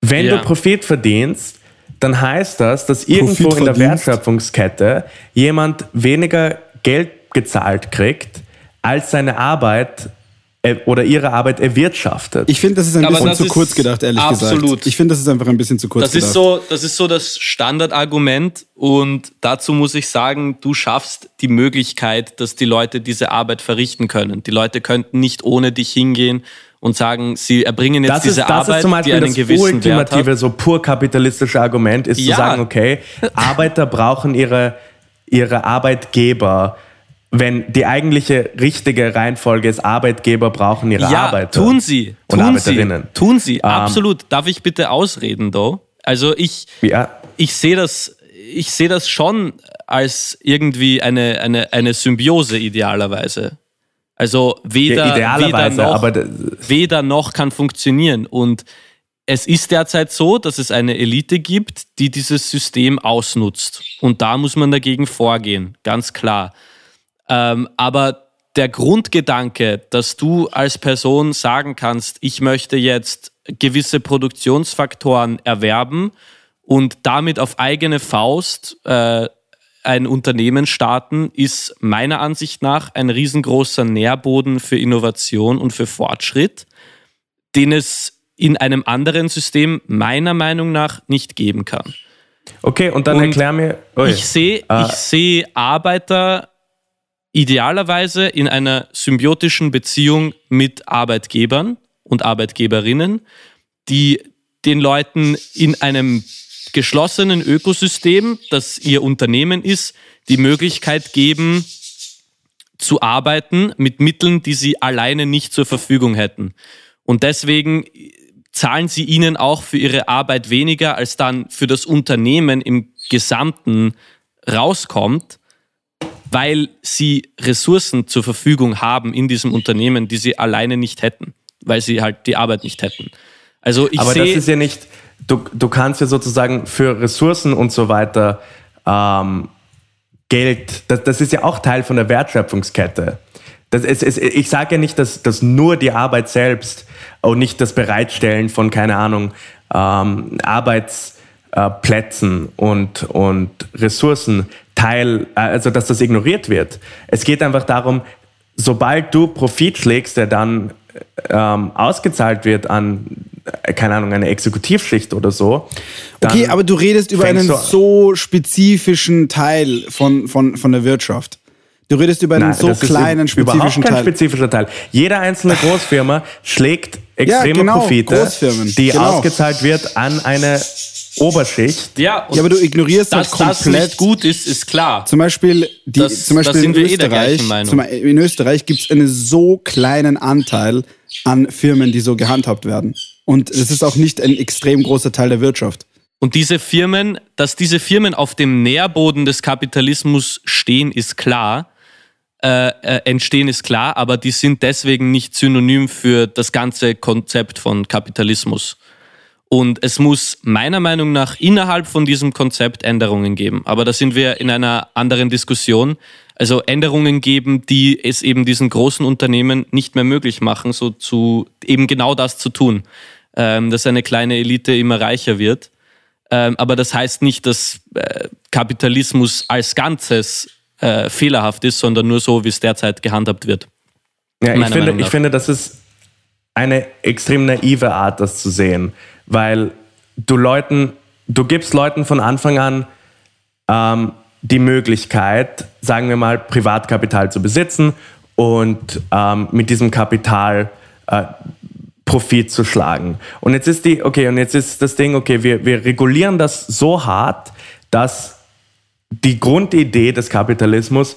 Wenn Ja. du Profit verdienst, dann heißt das, dass irgendwo in der? Wertschöpfungskette jemand weniger Geld gezahlt kriegt, als seine Arbeit äh, oder ihre Arbeit erwirtschaftet. ich finde, das ist ein Aber bisschen zu kurz gedacht, ehrlich absolut. gesagt. Ich finde, das ist einfach ein bisschen zu kurz Das gedacht. ist, so, das ist so das Standardargument und dazu muss ich sagen, du schaffst die Möglichkeit, dass die Leute diese Arbeit verrichten können. Die Leute könnten nicht ohne dich hingehen und sagen, sie erbringen jetzt das diese ist, das Arbeit, ist zum die Beispiel einen das gewissen Wert hat. ultimative, so pur kapitalistische Argument, ist Ja. zu sagen, okay, Arbeiter brauchen ihre, ihre Arbeitgeber, wenn die eigentliche richtige Reihenfolge ist, Arbeitgeber brauchen ihre Ja, Arbeiter. tun sie. Und Tun Arbeiterinnen. sie. Tun sie. Ähm, Absolut. Darf ich bitte ausreden, do? Also ich, Ja, ich sehe das, ich sehe das schon als irgendwie eine, eine, eine Symbiose idealerweise. Also weder, ja, weder, noch, weder noch kann funktionieren. Und es ist derzeit so, dass es eine Elite gibt, die dieses System ausnutzt. Und da muss man dagegen vorgehen, ganz klar. Ähm, aber der Grundgedanke, dass du als Person sagen kannst, ich möchte jetzt gewisse Produktionsfaktoren erwerben und damit auf eigene Faust äh, ein Unternehmen starten, ist meiner Ansicht nach ein riesengroßer Nährboden für Innovation und für Fortschritt, den es in einem anderen System meiner Meinung nach nicht geben kann. okay, und dann Und erklär mir. Ui. Ich sehe Ah. ich sehe Arbeiter idealerweise in einer symbiotischen Beziehung mit Arbeitgebern und Arbeitgeberinnen, die den Leuten in einem geschlossenen Ökosystem, das ihr Unternehmen ist, die Möglichkeit geben, zu arbeiten mit Mitteln, die sie alleine nicht zur Verfügung hätten. Und deswegen zahlen sie ihnen auch für ihre Arbeit weniger, als dann für das Unternehmen im Gesamten rauskommt, weil sie Ressourcen zur Verfügung haben in diesem Unternehmen, die sie alleine nicht hätten, weil sie halt die Arbeit nicht hätten. Also ich Aber das ist ja nicht, du, du kannst ja sozusagen für Ressourcen und so weiter ähm, Geld, das, das ist ja auch Teil von der Wertschöpfungskette. Das ist, ist, ich sage ja nicht, dass, dass nur die Arbeit selbst und nicht das Bereitstellen von, keine Ahnung, ähm, Arbeitsplätzen und, und Ressourcen Teil, also dass das ignoriert wird. Es geht einfach darum, sobald du Profit schlägst, der dann ähm, ausgezahlt wird an, äh, keine Ahnung, eine Exekutivschicht oder so. Okay, aber du redest über einen so spezifischen Teil von, von, von der Wirtschaft. Du redest über einen Nein, so kleinen, überhaupt spezifischen kein Teil. spezifischer Teil. Jede einzelne Großfirma schlägt extreme genau, Profite, die genau. ausgezahlt wird an eine Oberschicht. ja, ja, aber du ignorierst dass halt das komplett. nicht gut ist, ist klar. Zum Beispiel, die, Das- zum Beispiel in eh der Österreich, zum, in Österreich gibt es einen so kleinen Anteil an Firmen, die so gehandhabt werden. Und es ist auch nicht ein extrem großer Teil der Wirtschaft. Und diese Firmen, dass diese Firmen auf dem Nährboden des Kapitalismus stehen, ist klar. Äh, äh, entstehen ist klar, aber die sind deswegen nicht synonym für das ganze Konzept von Kapitalismus. Und es muss meiner Meinung nach innerhalb von diesem Konzept Änderungen geben. Aber da sind wir in einer anderen Diskussion. Also Änderungen geben, die es eben diesen großen Unternehmen nicht mehr möglich machen, so zu eben genau das zu tun, ähm, dass eine kleine Elite immer reicher wird. Ähm, aber das heißt nicht, dass äh, Kapitalismus als Ganzes äh, fehlerhaft ist, sondern nur so, wie es derzeit gehandhabt wird. Ja, ich finde, ich finde, das ist eine extrem naive Art, das zu sehen, weil du Leuten, du gibst Leuten von Anfang an ähm, die Möglichkeit, sagen wir mal, Privatkapital zu besitzen und ähm, mit diesem Kapital äh, Profit zu schlagen. Und jetzt ist die, okay, und jetzt ist das Ding, okay, wir, wir regulieren das so hart, dass die Grundidee des Kapitalismus,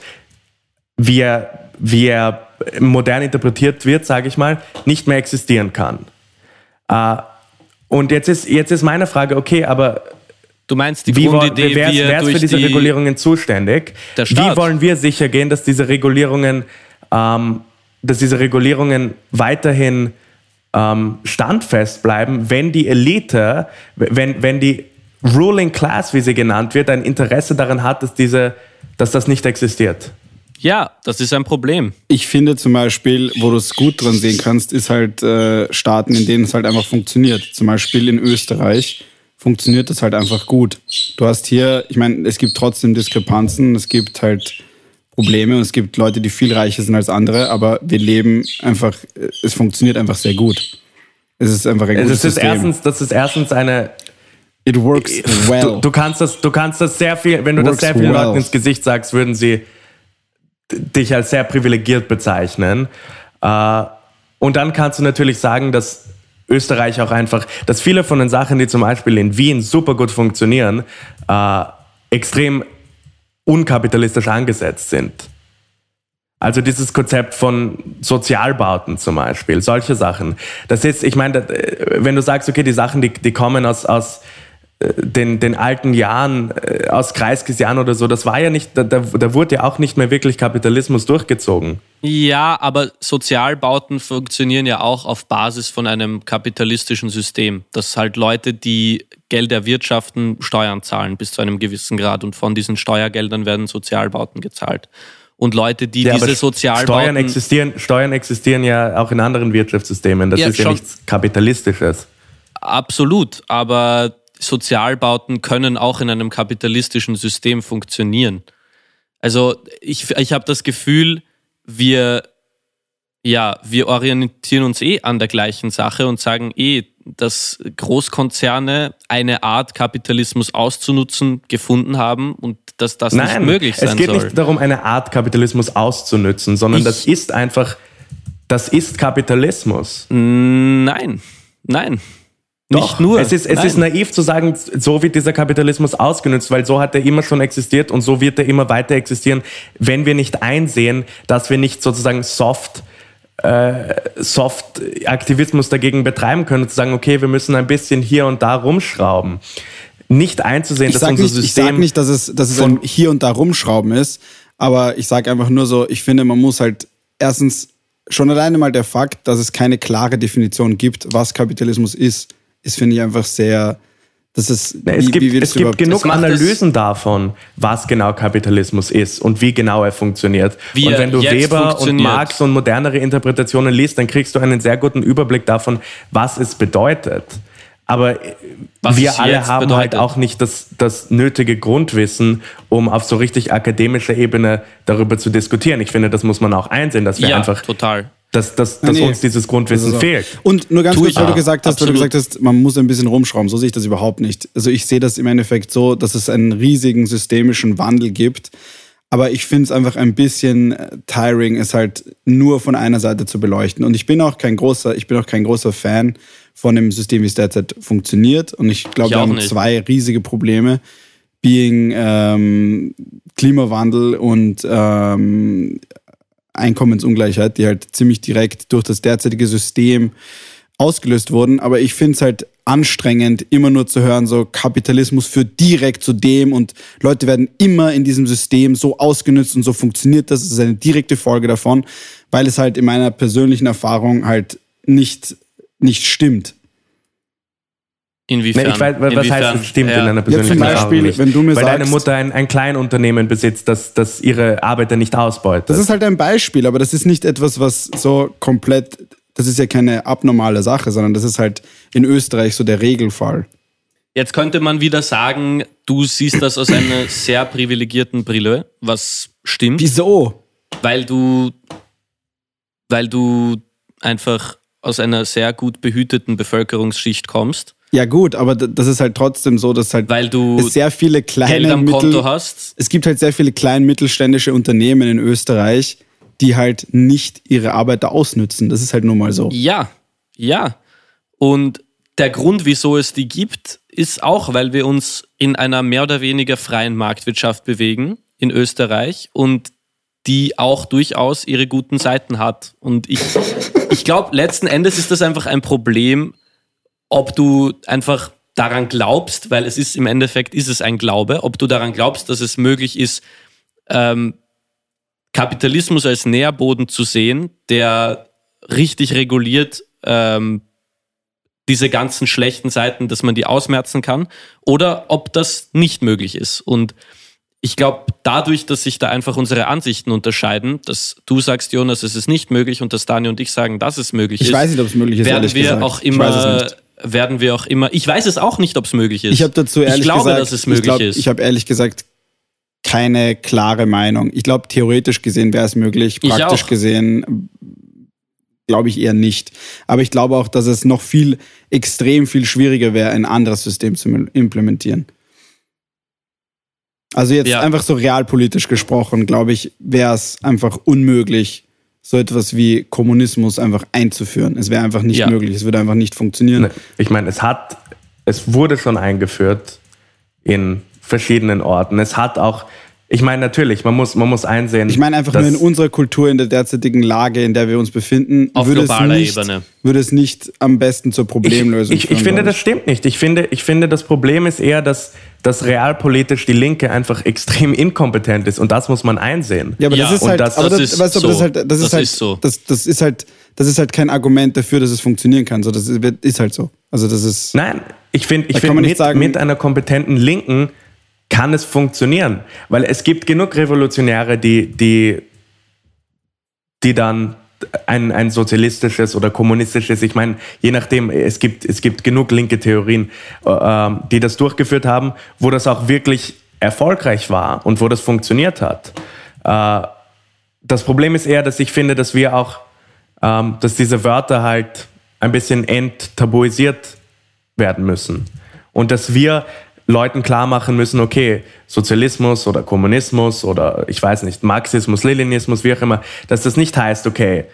wie er, wie er modern interpretiert wird, sage ich mal, nicht mehr existieren kann. Äh, und jetzt ist, jetzt ist meine Frage, okay, aber Du meinst die wie Grundidee, wer, wie er wer ist durch für diese die, Regulierungen zuständig? Wie wollen wir sicher gehen, dass diese Regulierungen, ähm, dass diese Regulierungen weiterhin ähm, standfest bleiben, wenn die Elite, wenn, wenn die Ruling Class, wie sie genannt wird, ein Interesse daran hat, dass, diese, dass das nicht existiert? Ja, das ist ein Problem. Ich finde zum Beispiel, wo du es gut dran sehen kannst, ist halt äh, Staaten, in denen es halt einfach funktioniert. Zum Beispiel in Österreich funktioniert das halt einfach gut. Du hast hier, ich meine, es gibt trotzdem Diskrepanzen, es gibt halt Probleme und es gibt Leute, die viel reicher sind als andere, aber wir leben einfach, äh, es funktioniert einfach sehr gut. Es ist einfach ein gutes das ist System. erstens, das ist erstens eine. It works well. Du, du kannst das, du kannst das sehr viel, wenn du das Works sehr vielen well. Leuten ins Gesicht sagst, würden sie dich als sehr privilegiert bezeichnen. Äh, und dann kannst du natürlich sagen, dass Österreich auch einfach, dass viele von den Sachen, die zum Beispiel in Wien super gut funktionieren, äh, extrem unkapitalistisch angesetzt sind. Also dieses Konzept von Sozialbauten zum Beispiel, solche Sachen. Das ist, ich meine, äh, wenn du sagst, okay, die Sachen, die, die kommen aus, aus den, den alten Jahren, äh, aus Kreiskisjahren oder so, das war ja nicht, da, da, da wurde ja auch nicht mehr wirklich Kapitalismus durchgezogen. Ja, aber Sozialbauten funktionieren ja auch auf Basis von einem kapitalistischen System, dass halt Leute, die Geld erwirtschaften, Steuern zahlen bis zu einem gewissen Grad und von diesen Steuergeldern werden Sozialbauten gezahlt. Und Leute, die Ja, diese Sozialbauten... Steuern existieren, Steuern existieren ja auch in anderen Wirtschaftssystemen. Das Ja, ist ja nichts Kapitalistisches. Absolut, aber Sozialbauten können auch in einem kapitalistischen System funktionieren. Also ich, ich habe das Gefühl, wir, ja, wir orientieren uns eh an der gleichen Sache und sagen eh, dass Großkonzerne eine Art Kapitalismus auszunutzen gefunden haben und dass das nicht möglich sein es geht soll. nicht darum, eine Art Kapitalismus auszunützen, sondern Ich- das ist einfach, das ist Kapitalismus. Nein, nein. Doch, nicht nur. Es ist, es nein. ist naiv zu sagen, so wird dieser Kapitalismus ausgenutzt, weil so hat er immer schon existiert und so wird er immer weiter existieren, wenn wir nicht einsehen, dass wir nicht sozusagen soft, äh, soft Aktivismus dagegen betreiben können und zu sagen, okay, wir müssen ein bisschen hier und da rumschrauben. Nicht einzusehen, ich dass unser nicht, ich System sag nicht, dass es, dass es ein hier und da rumschrauben ist, aber ich sage einfach nur so, ich finde, man muss halt erstens schon alleine mal der Fakt, dass es keine klare Definition gibt, was Kapitalismus ist, ist, finde ich, einfach sehr, das ist, Na, Es wie- gibt, wie es gibt genug Analysen davon, was genau Kapitalismus ist und wie genau er funktioniert. Wie und wenn du Weber und. Marx und modernere Interpretationen liest, dann kriegst du einen sehr guten Überblick davon, was es bedeutet. Aber Was wir alle haben halt bedeutet. auch nicht das, das nötige Grundwissen, um auf so richtig akademischer Ebene darüber zu diskutieren. Ich finde, das muss man auch einsehen, dass wir ja, einfach, total. Dass, dass, dass Nee. uns dieses Grundwissen Also, fehlt. Und nur ganz kurz, ich weil du gesagt hast, weil du gesagt hast, man muss ein bisschen rumschrauben. So sehe ich das überhaupt nicht. Also ich sehe das im Endeffekt so, dass es einen riesigen systemischen Wandel gibt. Aber ich finde es einfach ein bisschen äh, tiring, es halt nur von einer Seite zu beleuchten. Und ich bin auch kein großer, ich bin auch kein großer Fan von dem System, wie es derzeit funktioniert. Und ich glaube, wir haben nicht. zwei riesige Probleme. Being ähm, Klimawandel und ähm, Einkommensungleichheit, die halt ziemlich direkt durch das derzeitige System ausgelöst wurden. Aber ich finde es halt anstrengend, immer nur zu hören, so Kapitalismus führt direkt zu dem und Leute werden immer in diesem System so ausgenutzt und so funktioniert das. Das ist eine direkte Folge davon, weil es halt in meiner persönlichen Erfahrung halt nicht, nicht stimmt. Inwiefern? Nee, ich weiß, was Inwiefern? heißt, es stimmt Ja. in einer persönlichen zum Erfahrung Beispiel, nicht. wenn du mir Weil deine sagst- Mutter ein, ein Kleinunternehmen besitzt, das, das ihre Arbeiter nicht ausbeutet. Das ist halt ein Beispiel, aber das ist nicht etwas, was so komplett, das ist ja keine abnormale Sache, sondern das ist halt in Österreich so der Regelfall. Jetzt könnte man wieder sagen, du siehst das aus einer sehr privilegierten Brille, was stimmt, Wieso? weil du, weil du einfach aus einer sehr gut behüteten Bevölkerungsschicht kommst, Ja gut, aber das ist halt trotzdem so, dass halt weil du sehr viele kleine Geld am Mittel, Konto hast. es gibt halt sehr viele klein mittelständische Unternehmen in Österreich, die halt nicht ihre Arbeiter ausnützen. Das ist halt nun mal so. Ja, ja. Und der Grund, wieso es die gibt, ist auch, weil wir uns in einer mehr oder weniger freien Marktwirtschaft bewegen in Österreich und die auch durchaus ihre guten Seiten hat. Und ich, ich glaube, letzten Endes ist das einfach ein Problem, ob du einfach daran glaubst, weil es ist im Endeffekt ist es ein Glaube, ob du daran glaubst, dass es möglich ist, ähm, Kapitalismus als Nährboden zu sehen, der richtig reguliert ähm, diese ganzen schlechten Seiten, dass man die ausmerzen kann, oder ob das nicht möglich ist. Und ich glaube, dadurch, dass sich da einfach unsere Ansichten unterscheiden, dass du sagst, Jonas, es ist nicht möglich und dass Dani und ich sagen, dass es möglich Ich ist, weiß nicht, ob es möglich ist, werden wir gesagt. auch immer. Werden wir auch immer, ich weiß es auch nicht, ob es möglich ist. Ich habe dazu ehrlich ich glaube, gesagt, dass es möglich ich glaub, ist. Ich habe ehrlich gesagt keine klare Meinung. Ich glaube, theoretisch gesehen wäre es möglich, Ich praktisch gesehen glaube ich eher nicht. Aber ich glaube auch, dass es noch viel, extrem viel schwieriger wäre, ein anderes System zu implementieren. Also jetzt Ja. einfach so realpolitisch gesprochen, glaube ich, wäre es einfach unmöglich, so etwas wie Kommunismus einfach einzuführen. Es wäre einfach nicht Ja. möglich. Es würde einfach nicht funktionieren. Ne, Ich meine, es hat, es wurde schon eingeführt in verschiedenen Orten. Es hat auch, ich meine, natürlich, man muss, man muss einsehen. Ich meine einfach nur in unserer Kultur, in der derzeitigen Lage, in der wir uns befinden, Auf würde, es globaler nicht, Ebene. würde es nicht am besten zur Problemlösung ich, ich, führen. ich finde, das stimmt nicht. Ich finde, ich finde, das Problem ist eher, dass, dass realpolitisch die Linke einfach extrem inkompetent ist und das muss man einsehen. Ja, aber Ja, das ist und halt, das- aber das das, ist weißt du, aber das ist so. halt, das ist Das halt, ist so. das, das ist halt, das ist halt kein Argument dafür, dass es funktionieren kann. So, das ist, ist halt so. Also das ist. Nein, ich finde, ich Da kann find, man nicht mit, sagen- mit einer kompetenten Linken kann es funktionieren. Weil es gibt genug Revolutionäre, die, die, die dann ein, ein sozialistisches oder kommunistisches, ich meine, je nachdem, es gibt, es gibt genug linke Theorien, äh, ähm, die das durchgeführt haben, wo das auch wirklich erfolgreich war und wo das funktioniert hat. Äh, das Problem ist eher, dass ich finde, dass wir auch, ähm, dass diese Wörter halt ein bisschen enttabuisiert werden müssen. Und dass wir Leuten klar machen müssen, okay, Sozialismus oder Kommunismus oder ich weiß nicht, Marxismus, Leninismus, wie auch immer, dass das nicht heißt, okay,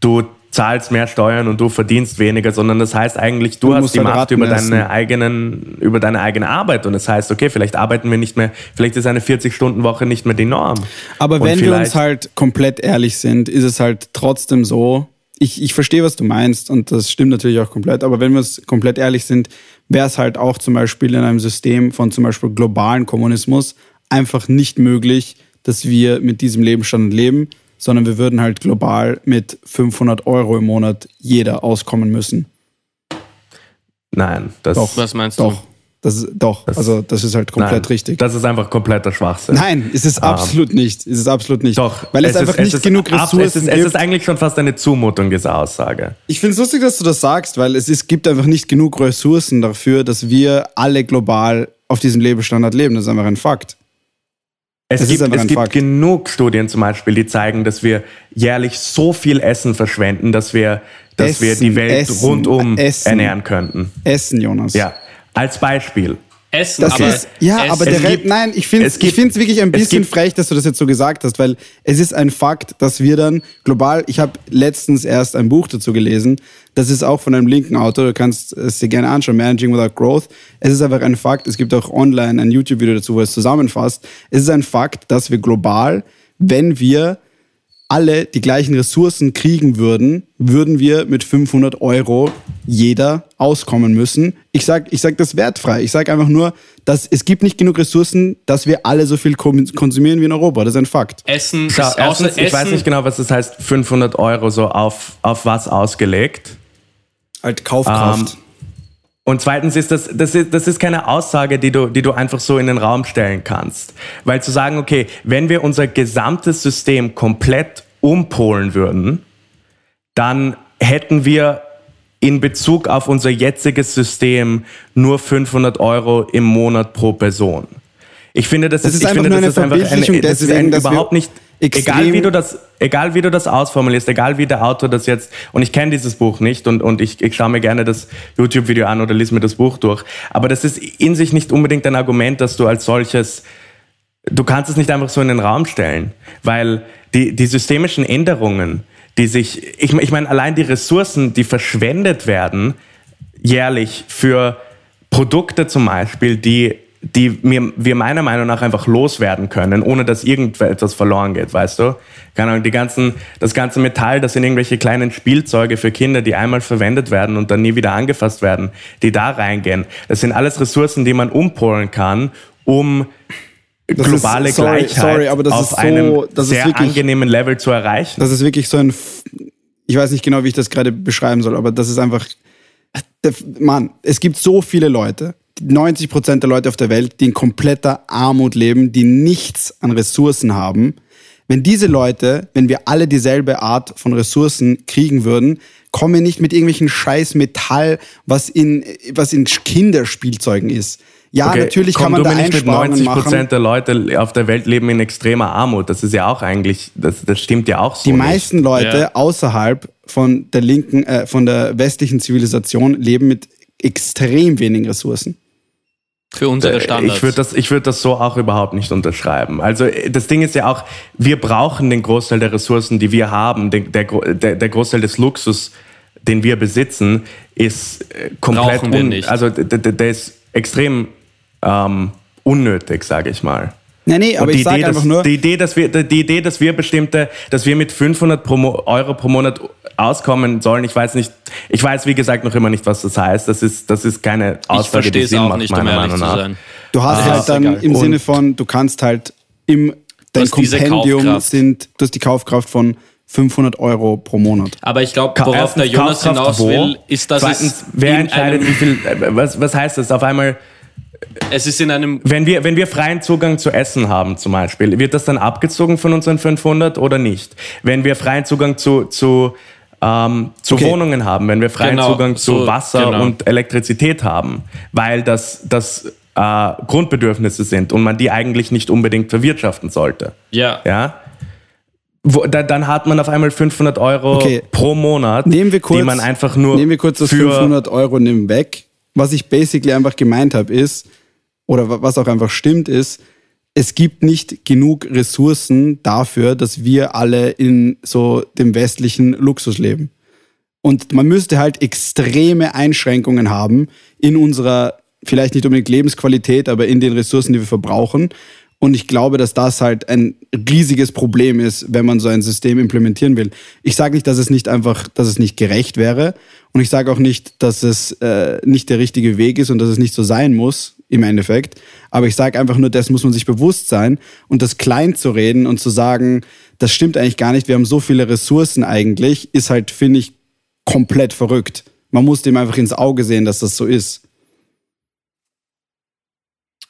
du zahlst mehr Steuern und du verdienst weniger, sondern das heißt eigentlich, du, Du hast die halt Macht über essen. deine eigenen, über deine eigene Arbeit und das heißt, okay, vielleicht arbeiten wir nicht mehr, vielleicht ist eine 40-Stunden-Woche nicht mehr die Norm. Aber Und wenn wir uns halt komplett ehrlich sind, ist es halt trotzdem so. Ich, ich verstehe, was du meinst und das stimmt natürlich auch komplett. Aber wenn wir uns komplett ehrlich sind, wäre es halt auch zum Beispiel in einem System von zum Beispiel globalen Kommunismus einfach nicht möglich, dass wir mit diesem Lebensstandard leben, sondern wir würden halt global mit 500 Euro im Monat jeder auskommen müssen. Nein, das, Doch. Was meinst Doch, du? Das ist, doch. also das ist halt komplett nein, richtig. Das ist einfach kompletter Schwachsinn. Nein, ist es absolut nicht. Ist es absolut nicht. Doch, Weil es, einfach ist, nicht ist genug ab- Ressourcen es ist, gibt. Es ist eigentlich schon fast eine Zumutung, diese Aussage. Ich finde es lustig, dass du das sagst, weil es ist, gibt einfach nicht genug Ressourcen dafür, dass wir alle global auf diesem Lebensstandard leben. Das ist einfach ein Fakt. Es Das ist gibt, es gibt genug Studien zum Beispiel, die zeigen, dass wir jährlich so viel Essen verschwenden, dass wir, dass wir Essen, die Welt Essen, rundum Essen. ernähren könnten. Essen, Jonas. Ja, als Beispiel. Essen, Das aber ist, ja, Essen, aber der es Re- gibt- nein, ich finde es es gibt- wirklich ein bisschen frech, dass du das jetzt so gesagt hast, weil es ist ein Fakt, dass wir dann global, ich habe letztens erst ein Buch dazu gelesen, das ist auch von einem linken Autor, du kannst es dir gerne anschauen, Managing Without Growth. Es ist einfach ein Fakt, es gibt auch online ein YouTube-Video dazu, wo es zusammenfasst. Es ist ein Fakt, dass wir global, wenn wir alle die gleichen Ressourcen kriegen würden, würden wir mit 500 Euro jeder auskommen müssen. Ich sag, ich sag das wertfrei. Ich sag einfach nur, dass es gibt nicht genug Ressourcen, dass wir alle so viel konsumieren wie in Europa. Das ist ein Fakt. Essen, Schau, erstens, ich weiß Essen- nicht genau, was das heißt, 500 Euro so auf, auf was ausgelegt. Halt Kaufkraft. Und zweitens ist das, das ist, das ist keine Aussage, die du, die du einfach so in den Raum stellen kannst. Weil zu sagen, okay, wenn wir unser gesamtes System komplett umpolen würden, dann hätten wir in Bezug auf unser jetziges System nur 500 Euro im Monat pro Person. Ich finde, das, Das ist, ist ich einfach finde, nur das eine ist einfach eine, das ist ein, überhaupt nicht, egal extrem- wie du das, egal wie du das ausformulierst, egal wie der Autor das jetzt, und ich kenne dieses Buch nicht und, und ich, ich schaue mir gerne das YouTube-Video an oder lese mir das Buch durch, aber das ist in sich nicht unbedingt ein Argument, dass du als solches du kannst es nicht einfach so in den Raum stellen, weil die, die systemischen Änderungen, die sich, ich, ich meine, allein die Ressourcen, die verschwendet werden, jährlich für Produkte zum Beispiel, die die wir, wir meiner Meinung nach einfach loswerden können, ohne dass irgendetwas verloren geht, weißt du? Keine Ahnung, die ganzen, das ganze Metall, das sind irgendwelche kleinen Spielzeuge für Kinder, die einmal verwendet werden und dann nie wieder angefasst werden, die da reingehen. Das sind alles Ressourcen, die man umpolen kann, um Das globale ist- sorry, Gleichheit sorry, auf so- einem sehr wirklich- angenehmen Level zu erreichen. Das ist wirklich so ein, ich weiß nicht genau, wie ich das gerade beschreiben soll, aber das ist einfach, Mann, es gibt so viele Leute, 90 Prozent der Leute auf der Welt, die in kompletter Armut leben, die nichts an Ressourcen haben. Wenn diese Leute, wenn wir alle dieselbe Art von Ressourcen kriegen würden, kommen wir nicht mit irgendwelchen scheiß Metall, was in, was in Kinderspielzeugen ist. Ja, Okay, natürlich kann man da nicht mit Einsparungen 90 machen. Prozent der Leute auf der Welt leben in extremer Armut. Das ist ja auch eigentlich, das, das stimmt ja auch so. Die nicht. meisten Leute Ja. außerhalb von der linken, äh, von der westlichen Zivilisation leben mit extrem wenigen Ressourcen. Für unsere Standards. Äh, Ich würde das, ich würd das so auch überhaupt nicht unterschreiben. Also äh, das Ding ist ja auch, wir brauchen den Großteil der Ressourcen, die wir haben. Der, der, der Großteil des Luxus, den wir besitzen, ist äh, komplett Brauchen wir nicht. Also der, der, der ist extrem ähm, unnötig, sage ich mal. Nee, nee, aber ich die sage Idee, einfach dass, nur, die Idee, dass wir, die Idee, dass wir bestimmte, dass wir mit 500 pro Euro pro Monat auskommen sollen, ich weiß nicht, ich weiß wie gesagt noch immer nicht, was das heißt. Das ist, das ist keine ich Aussage, verstehe die es Sinn auch macht, nicht, um meiner ehrlich Meinung zu nach. sein. du hast Ah, halt dann egal. im Und- Sinne von, du kannst halt im, dein Kompendium sind, du hast die Kaufkraft von 500 Euro pro Monat. Aber ich glaube, worauf der erstens Jonas Kaufkraft hinaus wo? will, ist, dass Zweitens, es wer entscheidet, wie viel, äh, was, was heißt das? Auf einmal, es ist in einem wenn wir, wenn wir freien Zugang zu Essen haben zum Beispiel, wird das dann abgezogen von unseren 500 oder nicht? Wenn wir freien Zugang zu, zu, ähm, zu Okay. Wohnungen haben, wenn wir freien Genau, Zugang zu so, Wasser genau. und Elektrizität haben, weil das, das äh, Grundbedürfnisse sind und man die eigentlich nicht unbedingt verwirtschaften sollte. ja, Ja? Wo, da, dann hat man auf einmal 500 Euro Okay. pro Monat, Nehmen wir kurz, die man einfach nur nehmen wir kurz das für 500 Euro nehmen weg. Was ich basically einfach gemeint habe ist, oder wa- was auch einfach stimmt ist, es gibt nicht genug Ressourcen dafür, dass wir alle in so dem westlichen Luxus leben. Und man müsste halt extreme Einschränkungen haben in unserer, vielleicht nicht unbedingt Lebensqualität, aber in den Ressourcen, die wir verbrauchen. Und ich glaube, dass das halt ein riesiges Problem ist, wenn man so ein System implementieren will. Ich sage nicht, dass es nicht einfach, dass es nicht gerecht wäre. Und ich sage auch nicht, dass es äh, nicht der richtige Weg ist und dass es nicht so sein muss im Endeffekt. Aber ich sage einfach nur, das muss man sich bewusst sein und das klein zu reden und zu sagen, das stimmt eigentlich gar nicht, wir haben so viele Ressourcen eigentlich, ist halt, finde ich, komplett verrückt. Man muss dem einfach ins Auge sehen, dass das so ist.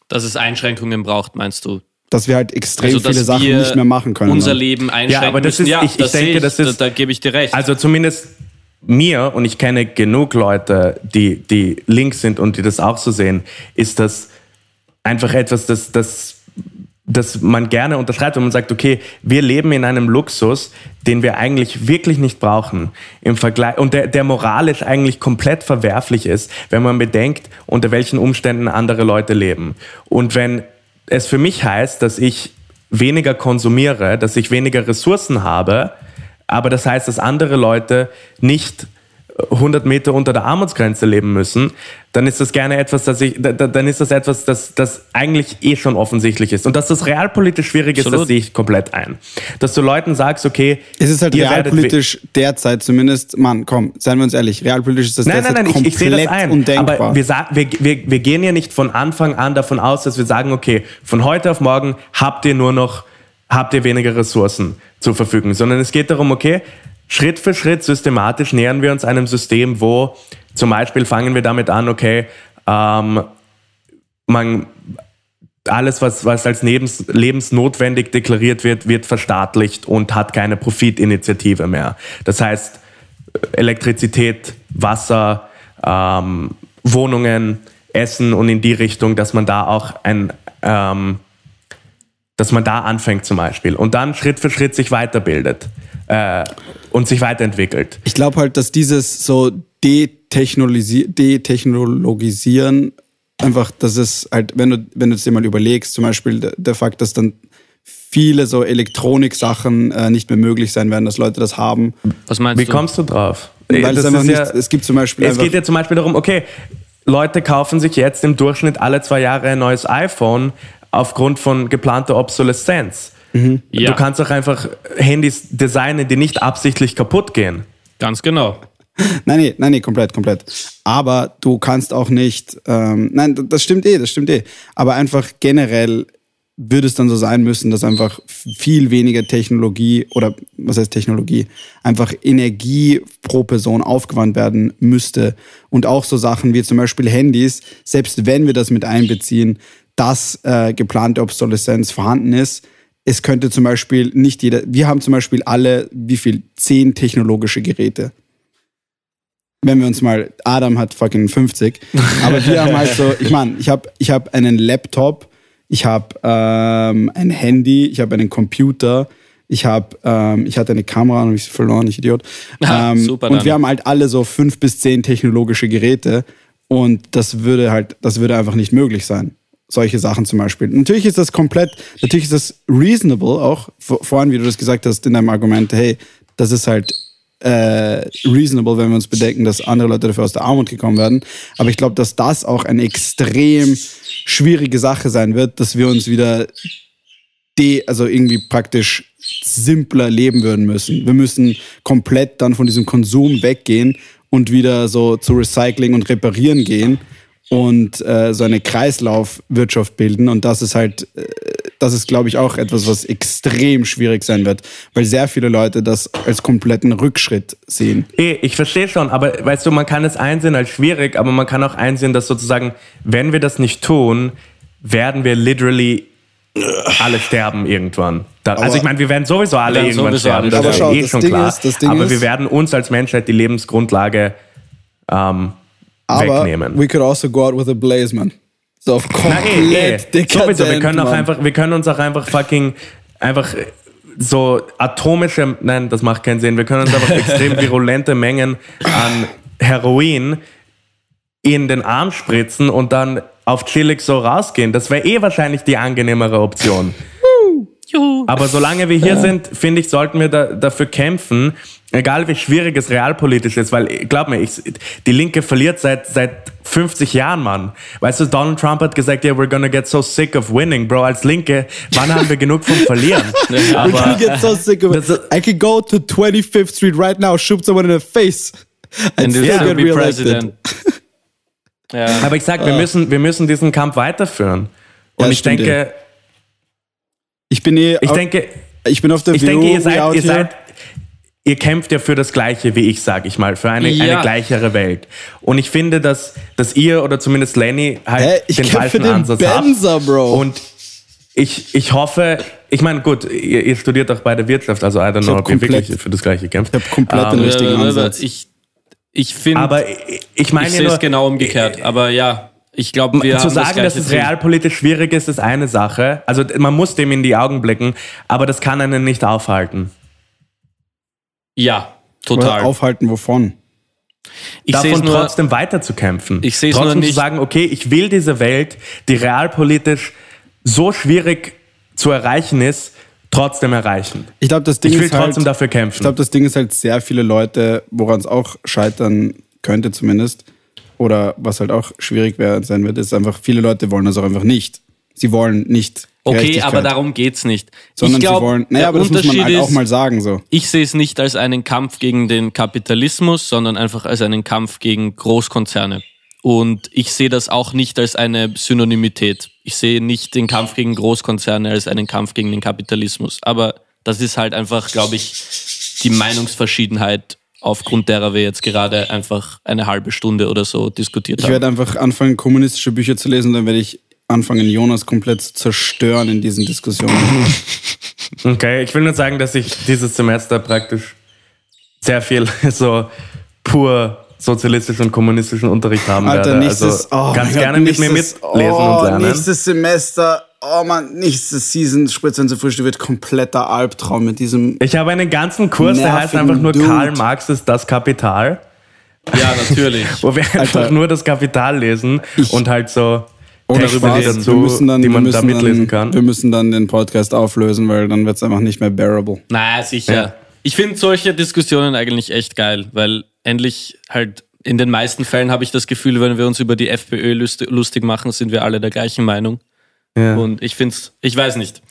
Dass es Einschränkungen braucht, meinst du? Dass wir halt extrem Also, viele Sachen nicht mehr machen können. Unser dann. Leben einschränken aber das müssen. ist- ja, ich- ich das denke, ich, das ist- da, da gebe ich dir recht. Also zumindest mir, und ich kenne genug Leute, die, die links sind und die das auch so sehen, ist das einfach etwas, das, das, das man gerne unterschreibt, wenn man sagt, okay, wir leben in einem Luxus, den wir eigentlich wirklich nicht brauchen. Im Vergleich, und der, der moralisch eigentlich komplett verwerflich ist, wenn man bedenkt, unter welchen Umständen andere Leute leben. Und wenn es für mich heißt, dass ich weniger konsumiere, dass ich weniger Ressourcen habe, aber das heißt, dass andere Leute nicht 100 Meter unter der Armutsgrenze leben müssen, dann ist das gerne etwas, das ich, da- da- dann ist das etwas, das, das eigentlich eh schon offensichtlich ist. Und dass das realpolitisch schwierig ist, das Absolut. sehe ich komplett ein. Dass du Leuten sagst, okay, Es ist halt realpolitisch derzeit zumindest, Mann, komm, seien wir uns ehrlich, realpolitisch ist das Nein, nein, derzeit nein, ich, ich sehe komplett das ein. undenkbar. Aber wir, wir, wir, wir gehen ja nicht von Anfang an davon aus, dass wir sagen, okay, von heute auf morgen habt ihr nur noch, habt ihr weniger Ressourcen zur Verfügung, sondern es geht darum, okay, Schritt für Schritt systematisch nähern wir uns einem System, wo zum Beispiel fangen wir damit an, okay, ähm, man alles, was, was als lebens, lebensnotwendig deklariert wird, wird verstaatlicht und hat keine Profitinitiative mehr. Das heißt, Elektrizität, Wasser, ähm, Wohnungen, Essen und in die Richtung, dass man da auch ein, ähm, dass man da anfängt zum Beispiel und dann Schritt für Schritt sich weiterbildet äh, und sich weiterentwickelt. Ich glaube halt, dass dieses so detechnologisi- detechnologisieren einfach, dass es halt, wenn du, wenn du es dir mal überlegst, zum Beispiel der, der Fakt, dass dann viele so Elektronik-Sachen äh, nicht mehr möglich sein werden, dass Leute das haben. Was meinst Wie du? kommst du drauf? Weil Das es einfach ist nicht, ja- es gibt zum Beispiel Es geht ja zum Beispiel darum, okay, Leute kaufen sich jetzt im Durchschnitt alle zwei Jahre ein neues iPhone aufgrund von geplanter Obsoleszenz. Ja. Du kannst auch einfach Handys designen, die nicht absichtlich kaputt gehen. Ganz genau. Nein, nee, nein, nee, komplett, komplett. Aber du kannst auch nicht, ähm, nein, das stimmt eh, das stimmt eh. Aber einfach generell würde es dann so sein müssen, dass einfach viel weniger Technologie oder was heißt Technologie, einfach Energie pro Person aufgewandt werden müsste. Und auch so Sachen wie zum Beispiel Handys, selbst wenn wir das mit einbeziehen, dass äh, geplante Obsoleszenz vorhanden ist, es könnte zum Beispiel nicht jeder, wir haben zum Beispiel alle, wie viel? Zehn technologische Geräte wenn wir uns mal, Adam hat fucking 50, aber wir haben halt so, ich meine, ich habe ich hab einen Laptop, ich habe ähm, ein Handy, ich habe einen Computer, ich habe, ähm, ich hatte eine Kamera und habe ich sie verloren, ich Idiot. Ähm, super, und wir haben halt alle so fünf bis zehn technologische Geräte und das würde halt, das würde einfach nicht möglich sein. Solche Sachen zum Beispiel. Natürlich ist das komplett, natürlich ist das reasonable auch, vor- vorhin, wie du das gesagt hast in deinem Argument, hey, das ist halt äh, reasonable, wenn wir uns bedenken, dass andere Leute dafür aus der Armut gekommen werden. Aber ich glaube, dass das auch eine extrem schwierige Sache sein wird, dass wir uns wieder de, also irgendwie praktisch simpler leben würden müssen. Wir müssen komplett dann von diesem Konsum weggehen und wieder so zu Recycling und Reparieren gehen und äh, so eine Kreislaufwirtschaft bilden. Und das ist halt, äh, das ist, glaube ich, auch etwas, was extrem schwierig sein wird, weil sehr viele Leute das als kompletten Rückschritt sehen. Eh, ich verstehe schon, aber weißt du, man kann es einsehen als schwierig, aber man kann auch einsehen, dass sozusagen, wenn wir das nicht tun, werden wir literally alle sterben irgendwann. Da, also ich meine, wir werden sowieso alle werden irgendwann sowieso sterben, das ist schau, eh das schon Ding klar. ist- das Ding aber ist- wir werden uns als Menschheit die Lebensgrundlage ähm, Aber wegnehmen. we could also go out with a blaze, man. So auf Na, eh, eh. komplett dekadent, Sowieso, wir können auch einfach, wir können uns auch einfach fucking einfach so atomische, nein, das macht keinen Sinn. Wir können uns einfach extrem virulente Mengen an Heroin in den Arm spritzen und dann auf chillig so rausgehen. Das wäre eh wahrscheinlich die angenehmere Option. Aber solange wir hier sind, finde ich, sollten wir da, dafür kämpfen, egal wie schwierig es realpolitisch ist, weil glaub mir, ich, die Linke verliert seit, seit 50 Jahren, Mann. Weißt du, Donald Trump hat gesagt, yeah, we're gonna get so sick of winning, Bro. Als Linke, wann haben wir genug vom Verlieren? We're gonna get so sick of it. Das- I could go to 25th Street right now, shoot someone in the face. And still still get be president. Ja. Aber ich sag, wir müssen, wir müssen diesen Kampf weiterführen. Und Ja, ich denke, Ich bin eh, ich auf, denke, ich bin auf der ich denke, ihr seid, ihr seid, ihr kämpft ja für das Gleiche wie ich, sag ich mal, für eine, Ja. eine gleichere Welt. Und ich finde, dass, dass ihr oder zumindest Lenny halt Hä, ich den kämpfe falschen den Ansatz Benzer, habt. Bro. Und ich, ich hoffe, ich meine, gut, ihr, ihr studiert auch bei der Wirtschaft, also I don't know, ob ihr wirklich für das Gleiche kämpft. Ich hab komplett Ähm, den richtigen Äh, aber Ansatz. Ich, ich finde, Aber ich- ich meine ich sehe es genau umgekehrt. Aber ja, ich glaube, wir zu haben sagen, das dass es realpolitisch schwierig ist, ist eine Sache. Also man muss dem in die Augen blicken, aber das kann einen nicht aufhalten. Ja, Oder total. aufhalten wovon? ich sehe es davon nur, trotzdem weiterzukämpfen. Ich seh's trotzdem nur zu nicht- sagen, okay, ich will diese Welt, die realpolitisch so schwierig zu erreichen ist, trotzdem erreichen. Ich glaube, das Ding Ich will ist halt, trotzdem dafür kämpfen. Ich glaube, das Ding ist halt sehr viele Leute, woran es auch scheitern könnte zumindest, oder was halt auch schwierig wär, sein wird, ist einfach, viele Leute wollen das auch einfach nicht. Sie wollen nicht okay, aber darum geht's nicht. sondern ich sie wollen, naja, aber das muss man halt auch ist, mal sagen so. ich sehe es nicht als einen Kampf gegen den Kapitalismus, sondern einfach als einen Kampf gegen Großkonzerne. Und ich sehe das auch nicht als eine Synonymität. Ich sehe nicht den Kampf gegen Großkonzerne als einen Kampf gegen den Kapitalismus. Aber das ist halt einfach, glaube ich, die Meinungsverschiedenheit, aufgrund derer wir jetzt gerade einfach eine halbe Stunde oder so diskutiert Ich haben. werde einfach anfangen, kommunistische Bücher zu lesen, dann werde ich anfangen, Jonas komplett zu zerstören in diesen Diskussionen. Okay, ich will nur sagen, dass ich dieses Semester praktisch sehr viel so pur sozialistischen und kommunistischen Unterricht haben Alter, werde. nächstes, also oh ganz mein Gott, gerne mit mir nächstes- mitlesen oh, und lernen. Nächstes Semester, oh man, nächste Season Spritzen zu Frühstück wird kompletter Albtraum mit diesem. Ich habe einen ganzen Kurs, der heißt einfach nur Dude. Karl Marx ist das Kapital, Ja, natürlich. wo wir einfach Alter. nur das Kapital lesen und halt so Ohne dazu, wir müssen dann, die wir man müssen da mitlesen dann, kann. Wir müssen dann den Podcast auflösen, weil dann wird es einfach nicht mehr bearable. Na, sicher. Ja. Ich finde solche Diskussionen eigentlich echt geil, weil endlich halt in den meisten Fällen habe ich das Gefühl, wenn wir uns über die FPÖ lust- lustig machen, sind wir alle der gleichen Meinung. Ja. Und ich finde es, ich weiß nicht.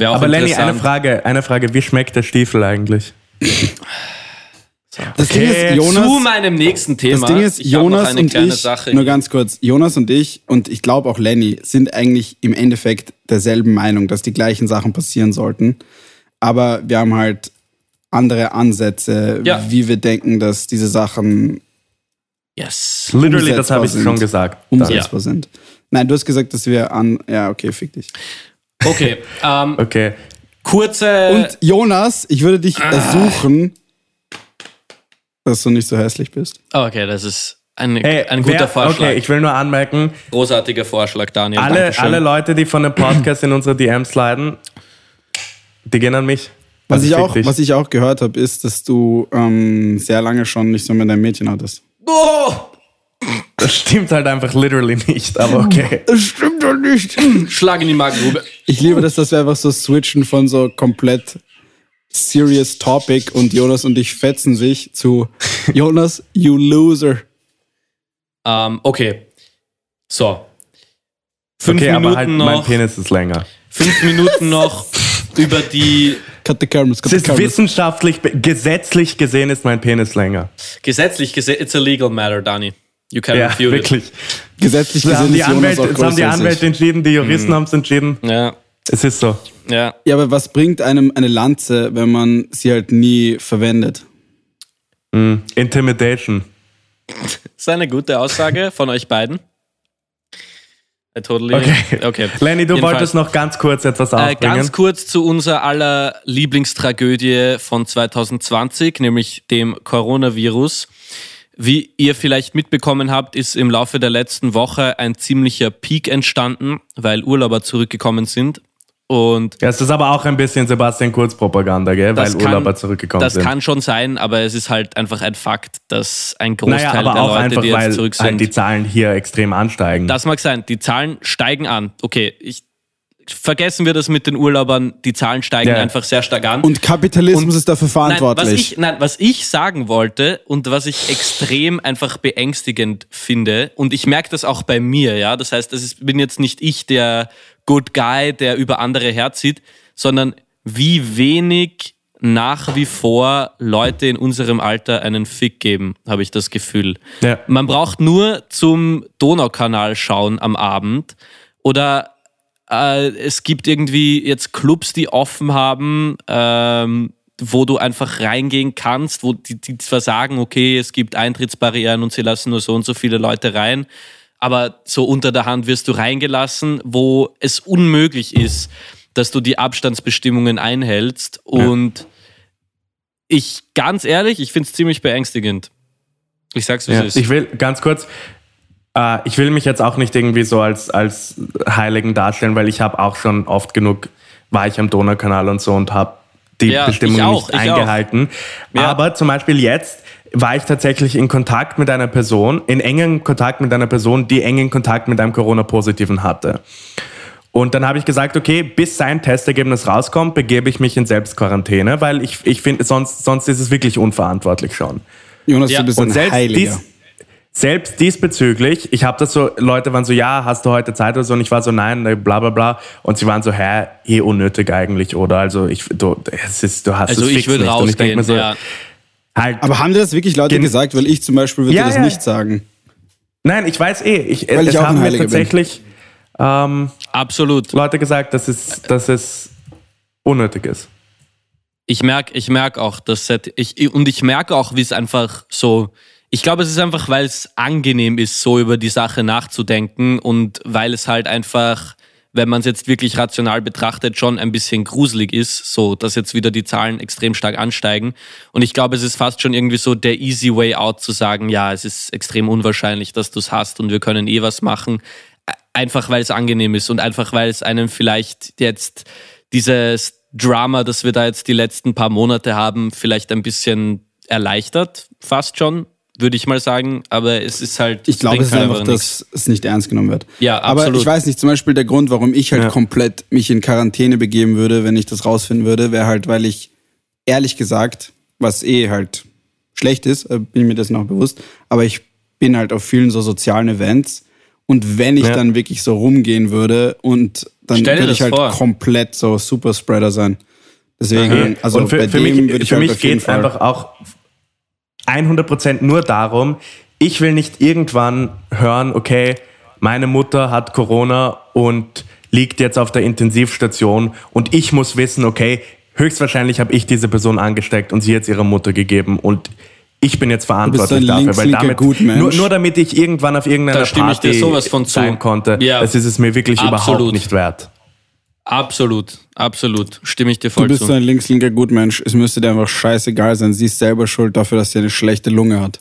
Aber Lenny, eine. Frage, eine Frage, wie schmeckt der Stiefel eigentlich? Das Ding Okay, ist, Jonas, Zu meinem nächsten Thema. Das Ding ist, ich Jonas eine und kleine ich, Sache nur ganz kurz, Jonas und ich und ich glaube auch Lenny sind eigentlich im Endeffekt derselben Meinung, dass die gleichen Sachen passieren sollten. Aber wir haben halt andere Ansätze, Ja. wie wir denken, dass diese Sachen Yes. Literally, das habe ich sind. schon gesagt. umsetzbar sind. Nein, du hast gesagt, dass wir an. Ja, okay, fick dich. Okay. Ähm, Okay. kurze. Und Jonas, ich würde dich ersuchen, dass du nicht so hässlich bist. Oh, okay, das ist ein, Hey, ein guter wer, Vorschlag. Okay, ich will nur anmerken, Großartiger Vorschlag, Daniel. alle, Dankeschön. alle Leute, die von dem Podcast in unsere DMs sliden, die gehen an mich. Was Also ich, auch, dich. was ich auch gehört habe, ist, dass du ähm, sehr lange schon nicht so mit deinem Mädchen hattest. Oh! Das stimmt halt einfach literally nicht, aber okay. Das stimmt doch nicht. Schlag in die Magengrube. Ich liebe das, dass wir einfach so switchen von so komplett serious topic und Jonas und ich fetzen sich zu Jonas, you loser. Ähm, okay. So. Fünf okay, Minuten aber halt mein noch. Penis ist länger. Fünf Minuten noch über die Cut the cameras, cut Es the cameras. wissenschaftlich, gesetzlich gesehen ist mein Penis länger. gesetzlich gesehen. It's a legal matter, Dani. You can Ja, refute it. wirklich. Gesetzlich Das haben gesehen die Anwälte, haben die Anwälte entschieden, die Juristen haben es entschieden. Ja, Es ist so. ja. Ja, aber was bringt einem eine Lanze, wenn man sie halt nie verwendet? Intimidation. Das ist eine gute Aussage von euch beiden. I totally. Okay. okay. Lenny, du Jedenfalls, wolltest noch ganz kurz etwas Äh, aufbringen. ganz kurz zu unserer aller Lieblingstragödie von 2020, nämlich dem Coronavirus. Wie ihr vielleicht mitbekommen habt, ist im Laufe der letzten Woche ein ziemlicher Peak entstanden, weil Urlauber zurückgekommen sind. Und ja, es ist aber auch ein bisschen Sebastian Kurz-Propaganda, gell? Weil das Urlauber kann, zurückgekommen das sind. kann schon sein, aber es ist halt einfach ein Fakt, dass ein Großteil naja, aber der auch Leute, einfach, die jetzt weil zurück sind, halt die Zahlen hier extrem ansteigen. Das mag sein. Die Zahlen steigen an. Okay, ich, vergessen wir das mit den Urlaubern. Die Zahlen steigen Ja. einfach sehr stark an. Und Kapitalismus Und- ist dafür nein, was verantwortlich. ich, nein, was ich sagen wollte und was ich extrem einfach beängstigend finde, und ich merke das auch bei mir, ja, das heißt, das ist, bin jetzt nicht ich der Good Guy, der über andere herzieht, sondern wie wenig nach wie vor Leute in unserem Alter einen Fick geben, habe ich das Gefühl. Ja. Man braucht nur zum Donaukanal schauen am Abend oder äh, es gibt irgendwie jetzt Clubs, die offen haben, ähm, wo du einfach reingehen kannst, wo die, die zwar sagen, okay, es gibt Eintrittsbarrieren und sie lassen nur so und so viele Leute rein, aber so unter der Hand wirst du reingelassen, wo es unmöglich ist, dass du die Abstandsbestimmungen einhältst. Und ich, ganz ehrlich, ich finde es ziemlich beängstigend. Ich sag's, wie Ja, es ich ist. will ganz kurz, äh, ich will mich jetzt auch nicht irgendwie so als, als Heiligen darstellen, weil ich habe auch schon oft genug, war ich am Donaukanal und so und habe die Ja, Bestimmungen ich auch, nicht ich eingehalten. Ja. Aber zum Beispiel jetzt war ich tatsächlich in Kontakt mit einer Person, in engem Kontakt mit einer Person, die engen Kontakt mit einem Corona-Positiven hatte. Und dann habe ich gesagt, okay, bis sein Testergebnis rauskommt, begebe ich mich in Selbstquarantäne, weil ich, ich finde, sonst, sonst ist es wirklich unverantwortlich schon. Jonas, Ja, du bist Und ein selbst, Heiliger. dies, selbst diesbezüglich, ich habe das so, Leute waren so, ja, hast du heute Zeit oder so? Und ich war so, nein, ne, bla bla bla. Und sie waren so, hä, eh unnötig eigentlich, oder? Also ich, du, es ist, du hast Also es ich fix würde nicht. Und ich denk rausgehen, mir so, ja. Halt, Aber haben dir das wirklich Leute gesagt? Weil ich zum Beispiel würde Ja, das ja. nicht sagen. nein, ich weiß eh, ich, Weil es ich auch ein haben mir Heiliger bin. tatsächlich ähm, Absolut. Leute gesagt, dass es, dass es unnötig ist. Ich merke ich merk auch, dass ich, und ich merke auch, wie es einfach so, ich glaube, es ist einfach, weil es angenehm ist, so über die Sache nachzudenken und weil es halt einfach, wenn man es jetzt wirklich rational betrachtet, schon ein bisschen gruselig ist, so dass jetzt wieder die Zahlen extrem stark ansteigen. Und ich glaube, es ist fast schon irgendwie so der easy way out zu sagen, ja, es ist extrem unwahrscheinlich, dass du es hast und wir können eh was machen. Einfach weil es angenehm ist und einfach weil es einem vielleicht jetzt dieses Drama, das wir da jetzt die letzten paar Monate haben, vielleicht ein bisschen erleichtert, fast schon, würde ich mal sagen. Aber es ist halt. Ich glaube, es ist halt einfach, dass es nicht ernst genommen wird. Ja, Aber absolut. ich weiß nicht, zum Beispiel der Grund, warum ich halt Ja. komplett mich in Quarantäne begeben würde, wenn ich das rausfinden würde, wäre halt, weil ich ehrlich gesagt, was eh halt schlecht ist, äh, bin ich mir das noch bewusst, aber ich bin halt auf vielen so sozialen Events und wenn ich Ja. dann wirklich so rumgehen würde und dann würde ich halt vor. komplett so Superspreader sein. Deswegen, also für, bei für dem mich, würde ich für halt mich auf jeden geht es Fall- einfach auch 100% nur darum, ich will nicht irgendwann hören, okay, meine Mutter hat Corona und liegt jetzt auf der Intensivstation und ich muss wissen, okay, höchstwahrscheinlich habe ich diese Person angesteckt und sie hat es ihrer Mutter gegeben und ich bin jetzt verantwortlich dafür, weil damit nur, nur damit ich irgendwann auf irgendeiner Da stimme ich dir Party sowas von zu. sein konnte, Ja. das ist es mir wirklich überhaupt Absolut. nicht wert. Absolut, absolut. Stimme ich dir Du voll bist zu. so ein linkslinker Gutmensch. Es müsste dir einfach scheißegal sein. Sie ist selber schuld dafür, dass sie eine schlechte Lunge hat.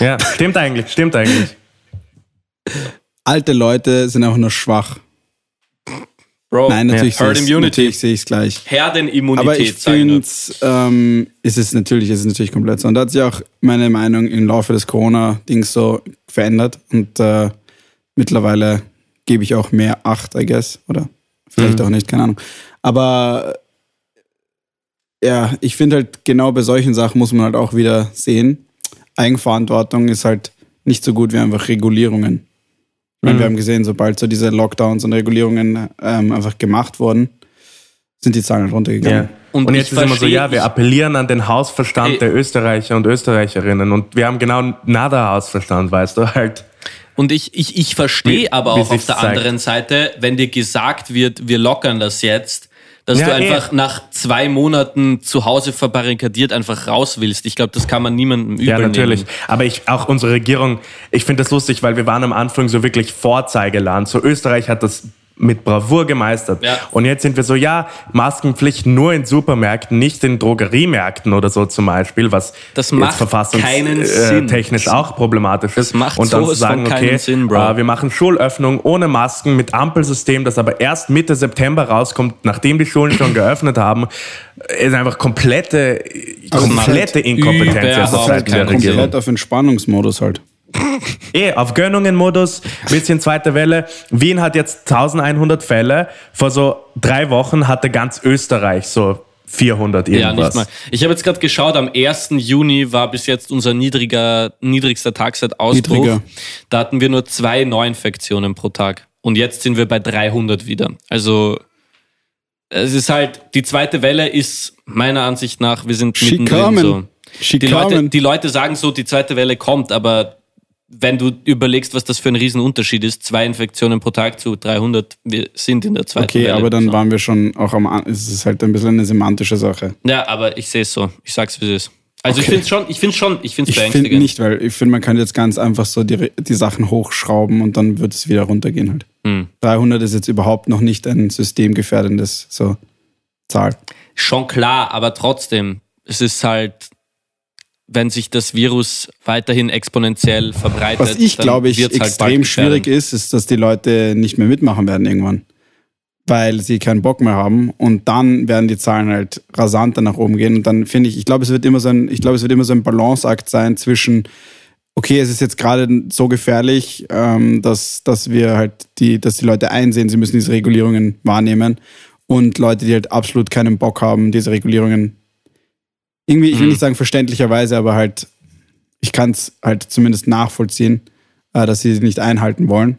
Ja, stimmt eigentlich, stimmt eigentlich. Alte Leute sind einfach nur schwach. Bro, Nein, natürlich, Herd sehe ich es gleich. Herdenimmunität. Aber ich finde, ähm, ist es natürlich, ist es natürlich komplett so. Und da hat sich auch meine Meinung im Laufe des Corona-Dings so verändert. Und äh, mittlerweile gebe ich auch mehr Acht, I guess. Oder vielleicht auch nicht, keine Ahnung. Aber ja, ich finde halt genau bei solchen Sachen muss man halt auch wieder sehen. Eigenverantwortung ist halt nicht so gut wie einfach Regulierungen. Ich meine, wir haben gesehen, sobald so diese Lockdowns und Regulierungen ähm, einfach gemacht wurden, sind die Zahlen halt runtergegangen. Ja. Und Und, jetzt ist immer so, ja, wir appellieren an den Hausverstand Ey. der Österreicher und Österreicherinnen und wir haben genau nada Hausverstand, weißt du, halt. Und ich, ich, ich verstehe aber auch auf der zeigt. anderen Seite, wenn dir gesagt wird, wir lockern das jetzt, dass Ja, du eh. einfach nach zwei Monaten zu Hause verbarrikadiert einfach raus willst. Ich glaube, das kann man niemandem übel Ja, natürlich. nehmen. Aber ich, auch unsere Regierung, ich finde das lustig, weil wir waren am Anfang so wirklich Vorzeigeland. So Österreich hat das mit Bravour gemeistert. Ja. Und jetzt sind wir so, ja, Maskenpflicht nur in Supermärkten, nicht in Drogeriemärkten oder so zum Beispiel, was Das macht Sinn. äh, technisch auch problematisch ist. Das macht Und dann zu sowas sagen, okay, Sinn, Bro. äh, wir machen Schulöffnung ohne Masken mit Ampelsystem, das aber erst Mitte September rauskommt, nachdem die Schulen schon geöffnet haben, ist einfach komplette, ist komplette halt Inkompetenz Regierung. Komplett auf Entspannungsmodus halt. Eh, auf Gönnungen-Modus, bisschen zweite Welle. Wien hat jetzt 1100 Fälle. Vor so drei Wochen hatte ganz Österreich so 400 Ja, irgendwas. nicht mal. Ich habe jetzt gerade geschaut, am 1. Juni war bis jetzt unser niedriger, niedrigster Tag seit Ausbruch. Niedriger. Da hatten wir nur zwei Neuinfektionen pro Tag. Und jetzt sind wir bei 300 wieder. Also es ist halt, die zweite Welle ist meiner Ansicht nach, wir sind mittendrin coming. so. Die Leute, die Leute sagen so, die zweite Welle kommt, aber wenn du überlegst, was das für ein Riesenunterschied ist, zwei Infektionen pro Tag zu 300, wir sind in der zweiten Okay, Welle. aber dann waren wir schon auch am Es ist halt ein bisschen eine semantische Sache. Ja, aber ich sehe es so. Ich sag's, wie es ist. Also ich Okay. finde schon, ich finde schon, ich finde es Ich finde beängstigend. nicht, weil ich finde, man kann jetzt ganz einfach so die, die Sachen hochschrauben und dann wird es wieder runtergehen halt. Hm. 300 ist jetzt überhaupt noch nicht ein systemgefährdendes so Zahl. Schon klar, aber trotzdem, es ist halt, wenn sich das Virus weiterhin exponentiell verbreitet. Was ich glaube ich halt extrem schwierig ist, ist, dass die Leute nicht mehr mitmachen werden irgendwann. Weil sie keinen Bock mehr haben und dann werden die Zahlen halt rasanter nach oben gehen. Und dann finde ich, ich glaube, es wird immer so ein, ich glaube, es wird immer so ein Balanceakt sein zwischen, okay, es ist jetzt gerade so gefährlich, ähm, dass, dass wir halt die, dass die Leute einsehen, sie müssen diese Regulierungen wahrnehmen. Und Leute, die halt absolut keinen Bock haben, diese Regulierungen irgendwie, ich will Mhm. nicht sagen verständlicherweise, aber halt, ich kann es halt zumindest nachvollziehen, äh, dass sie sie nicht einhalten wollen.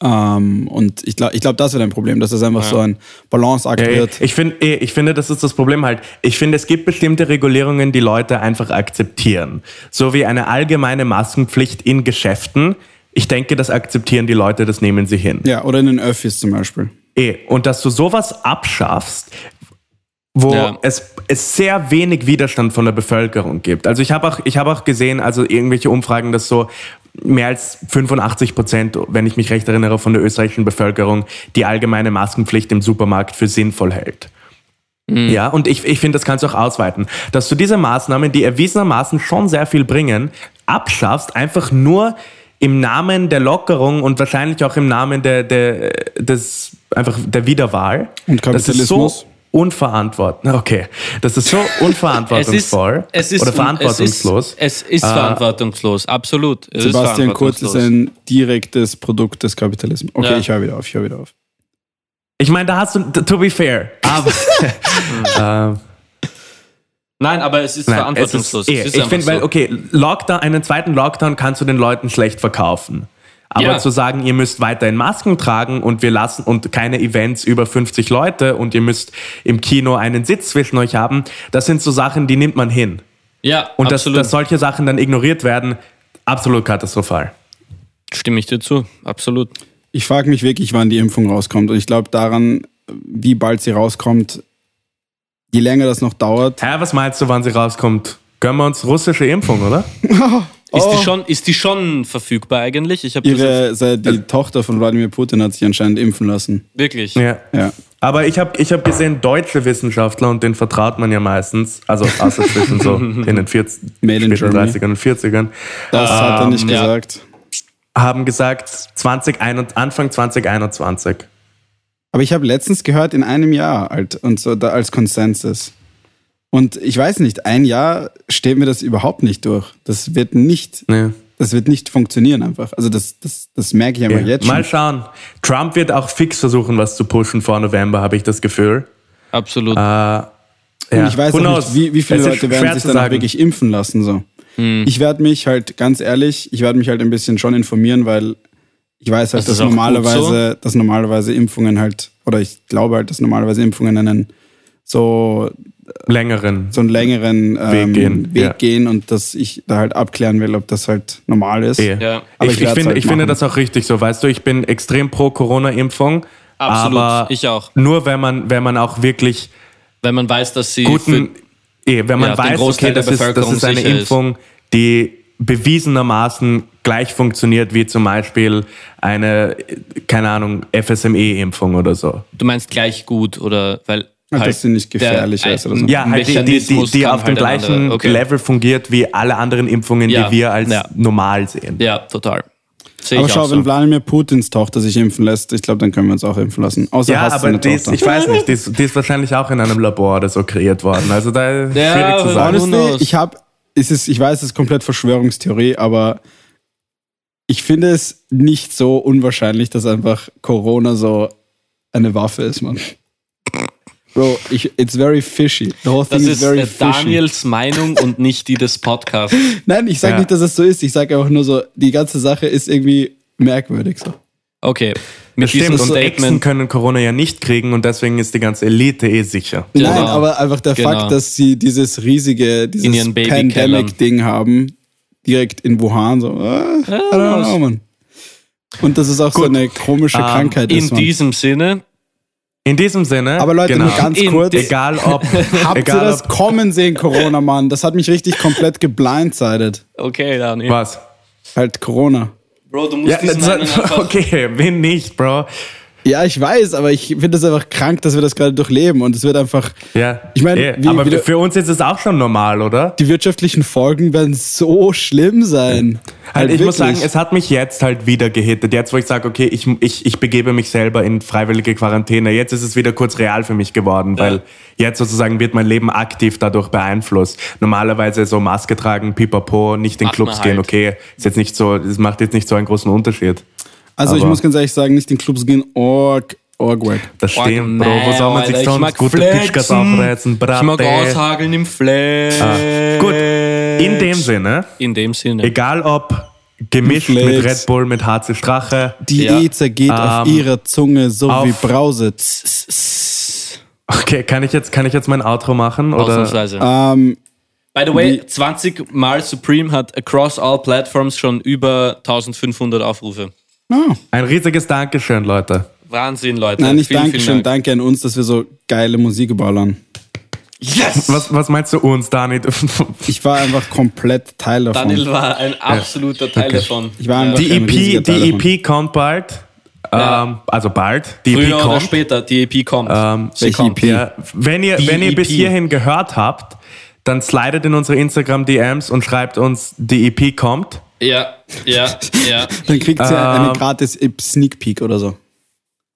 Ähm, und ich glaube, ich glaub, das wird ein Problem, dass es einfach so ein Balanceakt Ja, wird. ich, find, eh, ich finde, das ist das Problem halt. Ich finde, es gibt bestimmte Regulierungen, die Leute einfach akzeptieren. So wie eine allgemeine Maskenpflicht in Geschäften. Ich denke, das akzeptieren die Leute, das nehmen sie hin. Ja, oder in den Öffis zum Beispiel. Eh, und dass du sowas abschaffst, wo Ja. es, es sehr wenig Widerstand von der Bevölkerung gibt. Also ich habe auch, ich habe auch gesehen, also irgendwelche Umfragen, dass so mehr als 85 Prozent, wenn ich mich recht erinnere, von der österreichischen Bevölkerung die allgemeine Maskenpflicht im Supermarkt für sinnvoll hält. Ja, und ich, ich finde, das kannst du auch ausweiten, dass du diese Maßnahmen, die erwiesenermaßen schon sehr viel bringen, abschaffst, einfach nur im Namen der Lockerung und wahrscheinlich auch im Namen der, der, des, einfach der Wiederwahl. Und Das ist so Kapitalismus. Unverantwortlich. Okay. Das ist so Es ist, unverantwortungsvoll es ist, oder verantwortungslos. Es ist, es ist verantwortungslos, absolut. Es Sebastian ist Kurz ist ein direktes Produkt des Kapitalismus. Okay, Ja. ich höre wieder auf, ich höre wieder auf. Ich meine, da hast du, to be fair, aber ähm, Nein, aber es ist Nein, verantwortungslos. Es ist, Es eh, ist ich finde, weil, okay, Lockdown, einen zweiten Lockdown kannst du den Leuten schlecht verkaufen. Aber Ja. zu sagen, ihr müsst weiterhin Masken tragen und wir lassen und keine Events über 50 Leute und ihr müsst im Kino einen Sitz zwischen euch haben, das sind so Sachen, die nimmt man hin. Ja, Und dass, absolut. dass solche Sachen dann ignoriert werden, absolut katastrophal. Stimme ich dir zu. Absolut. Ich frage mich wirklich, wann die Impfung rauskommt. Und ich glaube daran, wie bald sie rauskommt, je länger das noch dauert. Hä, was meinst du, wann sie rauskommt? Gönnen wir uns russische Impfung, oder? Ist, Oh. die schon, ist die schon verfügbar eigentlich? Ich Ihre, seit die Tochter von Wladimir Putin hat sich anscheinend impfen lassen. wirklich. Ja. Ja. Aber ich habe ich hab gesehen, deutsche Wissenschaftler, und denen vertraut man ja meistens, also außer zwischen so in den 40, Made in späten Germany. 30ern und 40ern, Das hat er nicht ja. gesagt. haben gesagt 2021, Anfang 2021. Aber ich habe letztens gehört, in einem Jahr alt und so da als Konsensus. Und ich weiß nicht, ein Jahr stehen wir das überhaupt nicht durch. Das wird nicht, Nee. das wird nicht funktionieren einfach. Also das, das, das merke ich einfach jetzt Mal schon. schauen. Trump wird auch fix versuchen, was zu pushen vor November, habe ich das Gefühl. Absolut. Äh, ja. Und ich weiß Who auch knows? nicht, wie, wie viele Leute werden sich dann sagen. wirklich impfen lassen. So. Ich werde mich halt, ganz ehrlich, ich werde mich halt ein bisschen schon informieren, weil ich weiß halt, Das dass normalerweise, dass normalerweise Impfungen halt, oder ich glaube halt, dass normalerweise Impfungen einen so, längeren. so einen längeren ähm, Weg gehen, Weg ja. gehen und dass ich da halt abklären will, ob das halt normal ist. Eh. Ja. Aber ich, ich ich, finde, halt ich finde das auch richtig so. Weißt du, ich bin extrem pro Corona-Impfung. Absolut. Aber Ich auch. Nur wenn man, wenn man auch wirklich Wenn man weiß, dass sie guten, eh, wenn man Ja, weiß, okay, das ist, das Bevölkerung ist eine sicher ist. Impfung, die bewiesenermaßen gleich funktioniert wie zum Beispiel eine, keine Ahnung, FSME-Impfung oder so. du meinst gleich gut oder weil Dass halt sie nicht gefährlich der- ist oder so. Ja, halt die, die, die, die auf dem halt ein gleichen okay. Level fungiert wie alle anderen Impfungen, Ja, die wir als ja. normal sehen. Ja, total. Sehe Aber schau, auch wenn so. Wladimir Putins Tochter sich impfen lässt, ich glaube, dann können wir uns auch impfen lassen. Außer Ja, aber eine die ist, ich weiß nicht, die ist, die ist wahrscheinlich auch in einem Labor oder so kreiert worden. Also da ist Ja, schwierig zu sagen. Honestly, ich habe, es ist, ich weiß, es ist komplett Verschwörungstheorie, aber ich finde es nicht so unwahrscheinlich, dass einfach Corona so eine Waffe ist, man. Bro, ich, it's very fishy. The whole Das thing ist is very fishy. Daniels Meinung und nicht die des Podcasts. Nein, ich sage Ja. nicht, dass es so ist. Ich sage einfach nur so, die ganze Sache ist irgendwie merkwürdig so. Okay. Das Mit stimmt, diesem und Echsen können Corona ja nicht kriegen und deswegen ist die ganze Elite eh sicher. Genau. Nein, aber einfach der Genau. Fakt, dass sie dieses riesige, In dieses. Pandemic-Ding haben, direkt in Wuhan, so, äh, I don't know, man. Und dass es auch so Gut. eine komische Ähm, Krankheit In ist. Man. diesem Sinne, In diesem Sinne, Aber Leute, genau, nur ganz In kurz. de- egal ob, Habt ihr egal das ob, kommen sehen, Corona, Mann? Das hat mich richtig komplett geblindsided. okay, Dani. was? Halt Corona. Bro, du musst Ja, diesen einen das, einfach... okay, wen nicht, Bro? Ja, ich weiß, aber ich finde es einfach krank, dass wir das gerade durchleben und es wird einfach, Ja, Ich meine, wie- aber wie für uns ist es auch schon normal, oder? die wirtschaftlichen Folgen werden so schlimm sein. Halt, ich muss wirklich. sagen, es hat mich jetzt halt wieder gehittet. Jetzt, wo ich sage, okay, ich, ich, ich begebe mich selber in freiwillige Quarantäne. Jetzt ist es wieder kurz real für mich geworden, weil jetzt sozusagen wird mein Leben aktiv dadurch beeinflusst. Normalerweise so Maske tragen, pipapo, nicht in Macht Clubs man gehen, halt. okay, ist jetzt nicht so, es macht jetzt nicht so einen großen Unterschied. Also ich aber- muss ganz ehrlich sagen, nicht in Clubs gehen, org, org wack. Das stimmt, Bro. Wo soll man sich ich sonst gute flexen. Pischkas aufreißen? Ich mag Brate. aushageln im Flash. Ah, Gut, in dem Sinne, In dem Sinne. egal ob gemischt mit. Red Bull, mit HC Strache, Die Ja. E zergeht auf Ähm, ihrer Zunge so auf- wie Brause. Okay, kann ich jetzt, kann ich jetzt mein Outro machen? Oder? Ausnahmsweise. Ähm, By the way, wie- 20 Mal Supreme hat across all platforms schon über 1500 Aufrufe. Ah. Ein riesiges Dankeschön, Leute. Wahnsinn, Leute. Nein, nicht vielen, danke schön, vielen Dank. danke an uns, dass wir so geile Musik ballern. Yes! Was, was meinst du uns, Dani? Ich war einfach komplett Teil davon. Daniel war ein absoluter Teil davon. Ich war einfach Die EP, Teil die davon. EP kommt bald. Ja. Ähm, also bald. Die Früher EP oder kommt. später, die EP kommt. Ähm, Sie welche kommt. EP? Ja, wenn ihr, Die wenn ihr bis EP. hierhin gehört habt, dann slidet in unsere Instagram-DMs und schreibt uns, die EP kommt. Ja, ja, ja. Dann kriegt sie Ähm, eine gratis Sneak Peek oder so.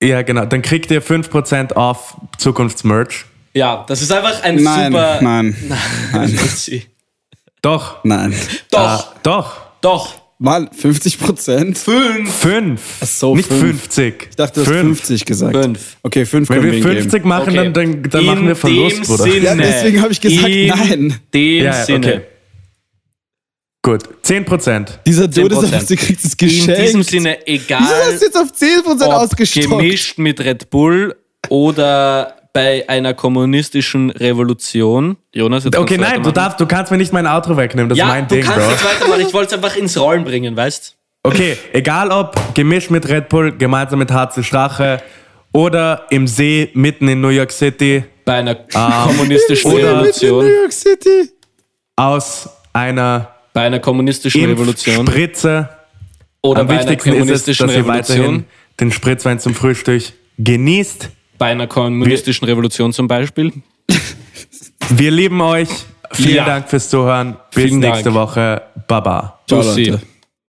Ja, genau. Dann kriegt ihr 5% auf Zukunftsmerch. Ja, das ist einfach ein Nein, super. nein, nein. Doch. nein. Doch, Äh, doch. doch. Mann, 50 Prozent? Fünf. Fünf. Ach so, Nicht fünf. 50. Ich dachte, du hast 50 gesagt. Fünf. Okay, 5 Wenn können wir wir ihm 50 machen, Okay. dann, dann, dann In machen wir Verlust, dem Bruder. Sinne, Ja, deswegen habe ich gesagt, in nein. dem Ja, ja, Sinne. okay. Gut, 10 Prozent. Dieser 10%. Todesapfel, du kriegst es In diesem Sinne, egal Wieso hast du jetzt auf 10% ob ausgestockt? gemischt mit Red Bull oder bei einer kommunistischen Revolution. Jonas, jetzt Okay, nein, du, darfst, du kannst mir nicht mein Outro wegnehmen, das Ja, ist mein du Ding, kannst Bro. jetzt weitermachen. Ich wollte es einfach ins Rollen bringen, weißt Okay, egal ob gemischt mit Red Bull, gemeinsam mit Harze Strache oder im See mitten in New York City Bei einer kommunistischen in New Revolution. York City. aus einer Bei einer kommunistischen Revolution. Impfspritze. Oder Am bei einer wichtigsten ist es, kommunistischen dass ihr weiterhin Revolution. den Spritzwein zum Frühstück genießt. Bei einer kommunistischen Revolution zum Beispiel. Wir lieben euch. Vielen Ja. Dank fürs Zuhören. Bis Vielen nächste Dank. Woche. Baba. Ciao. Leute.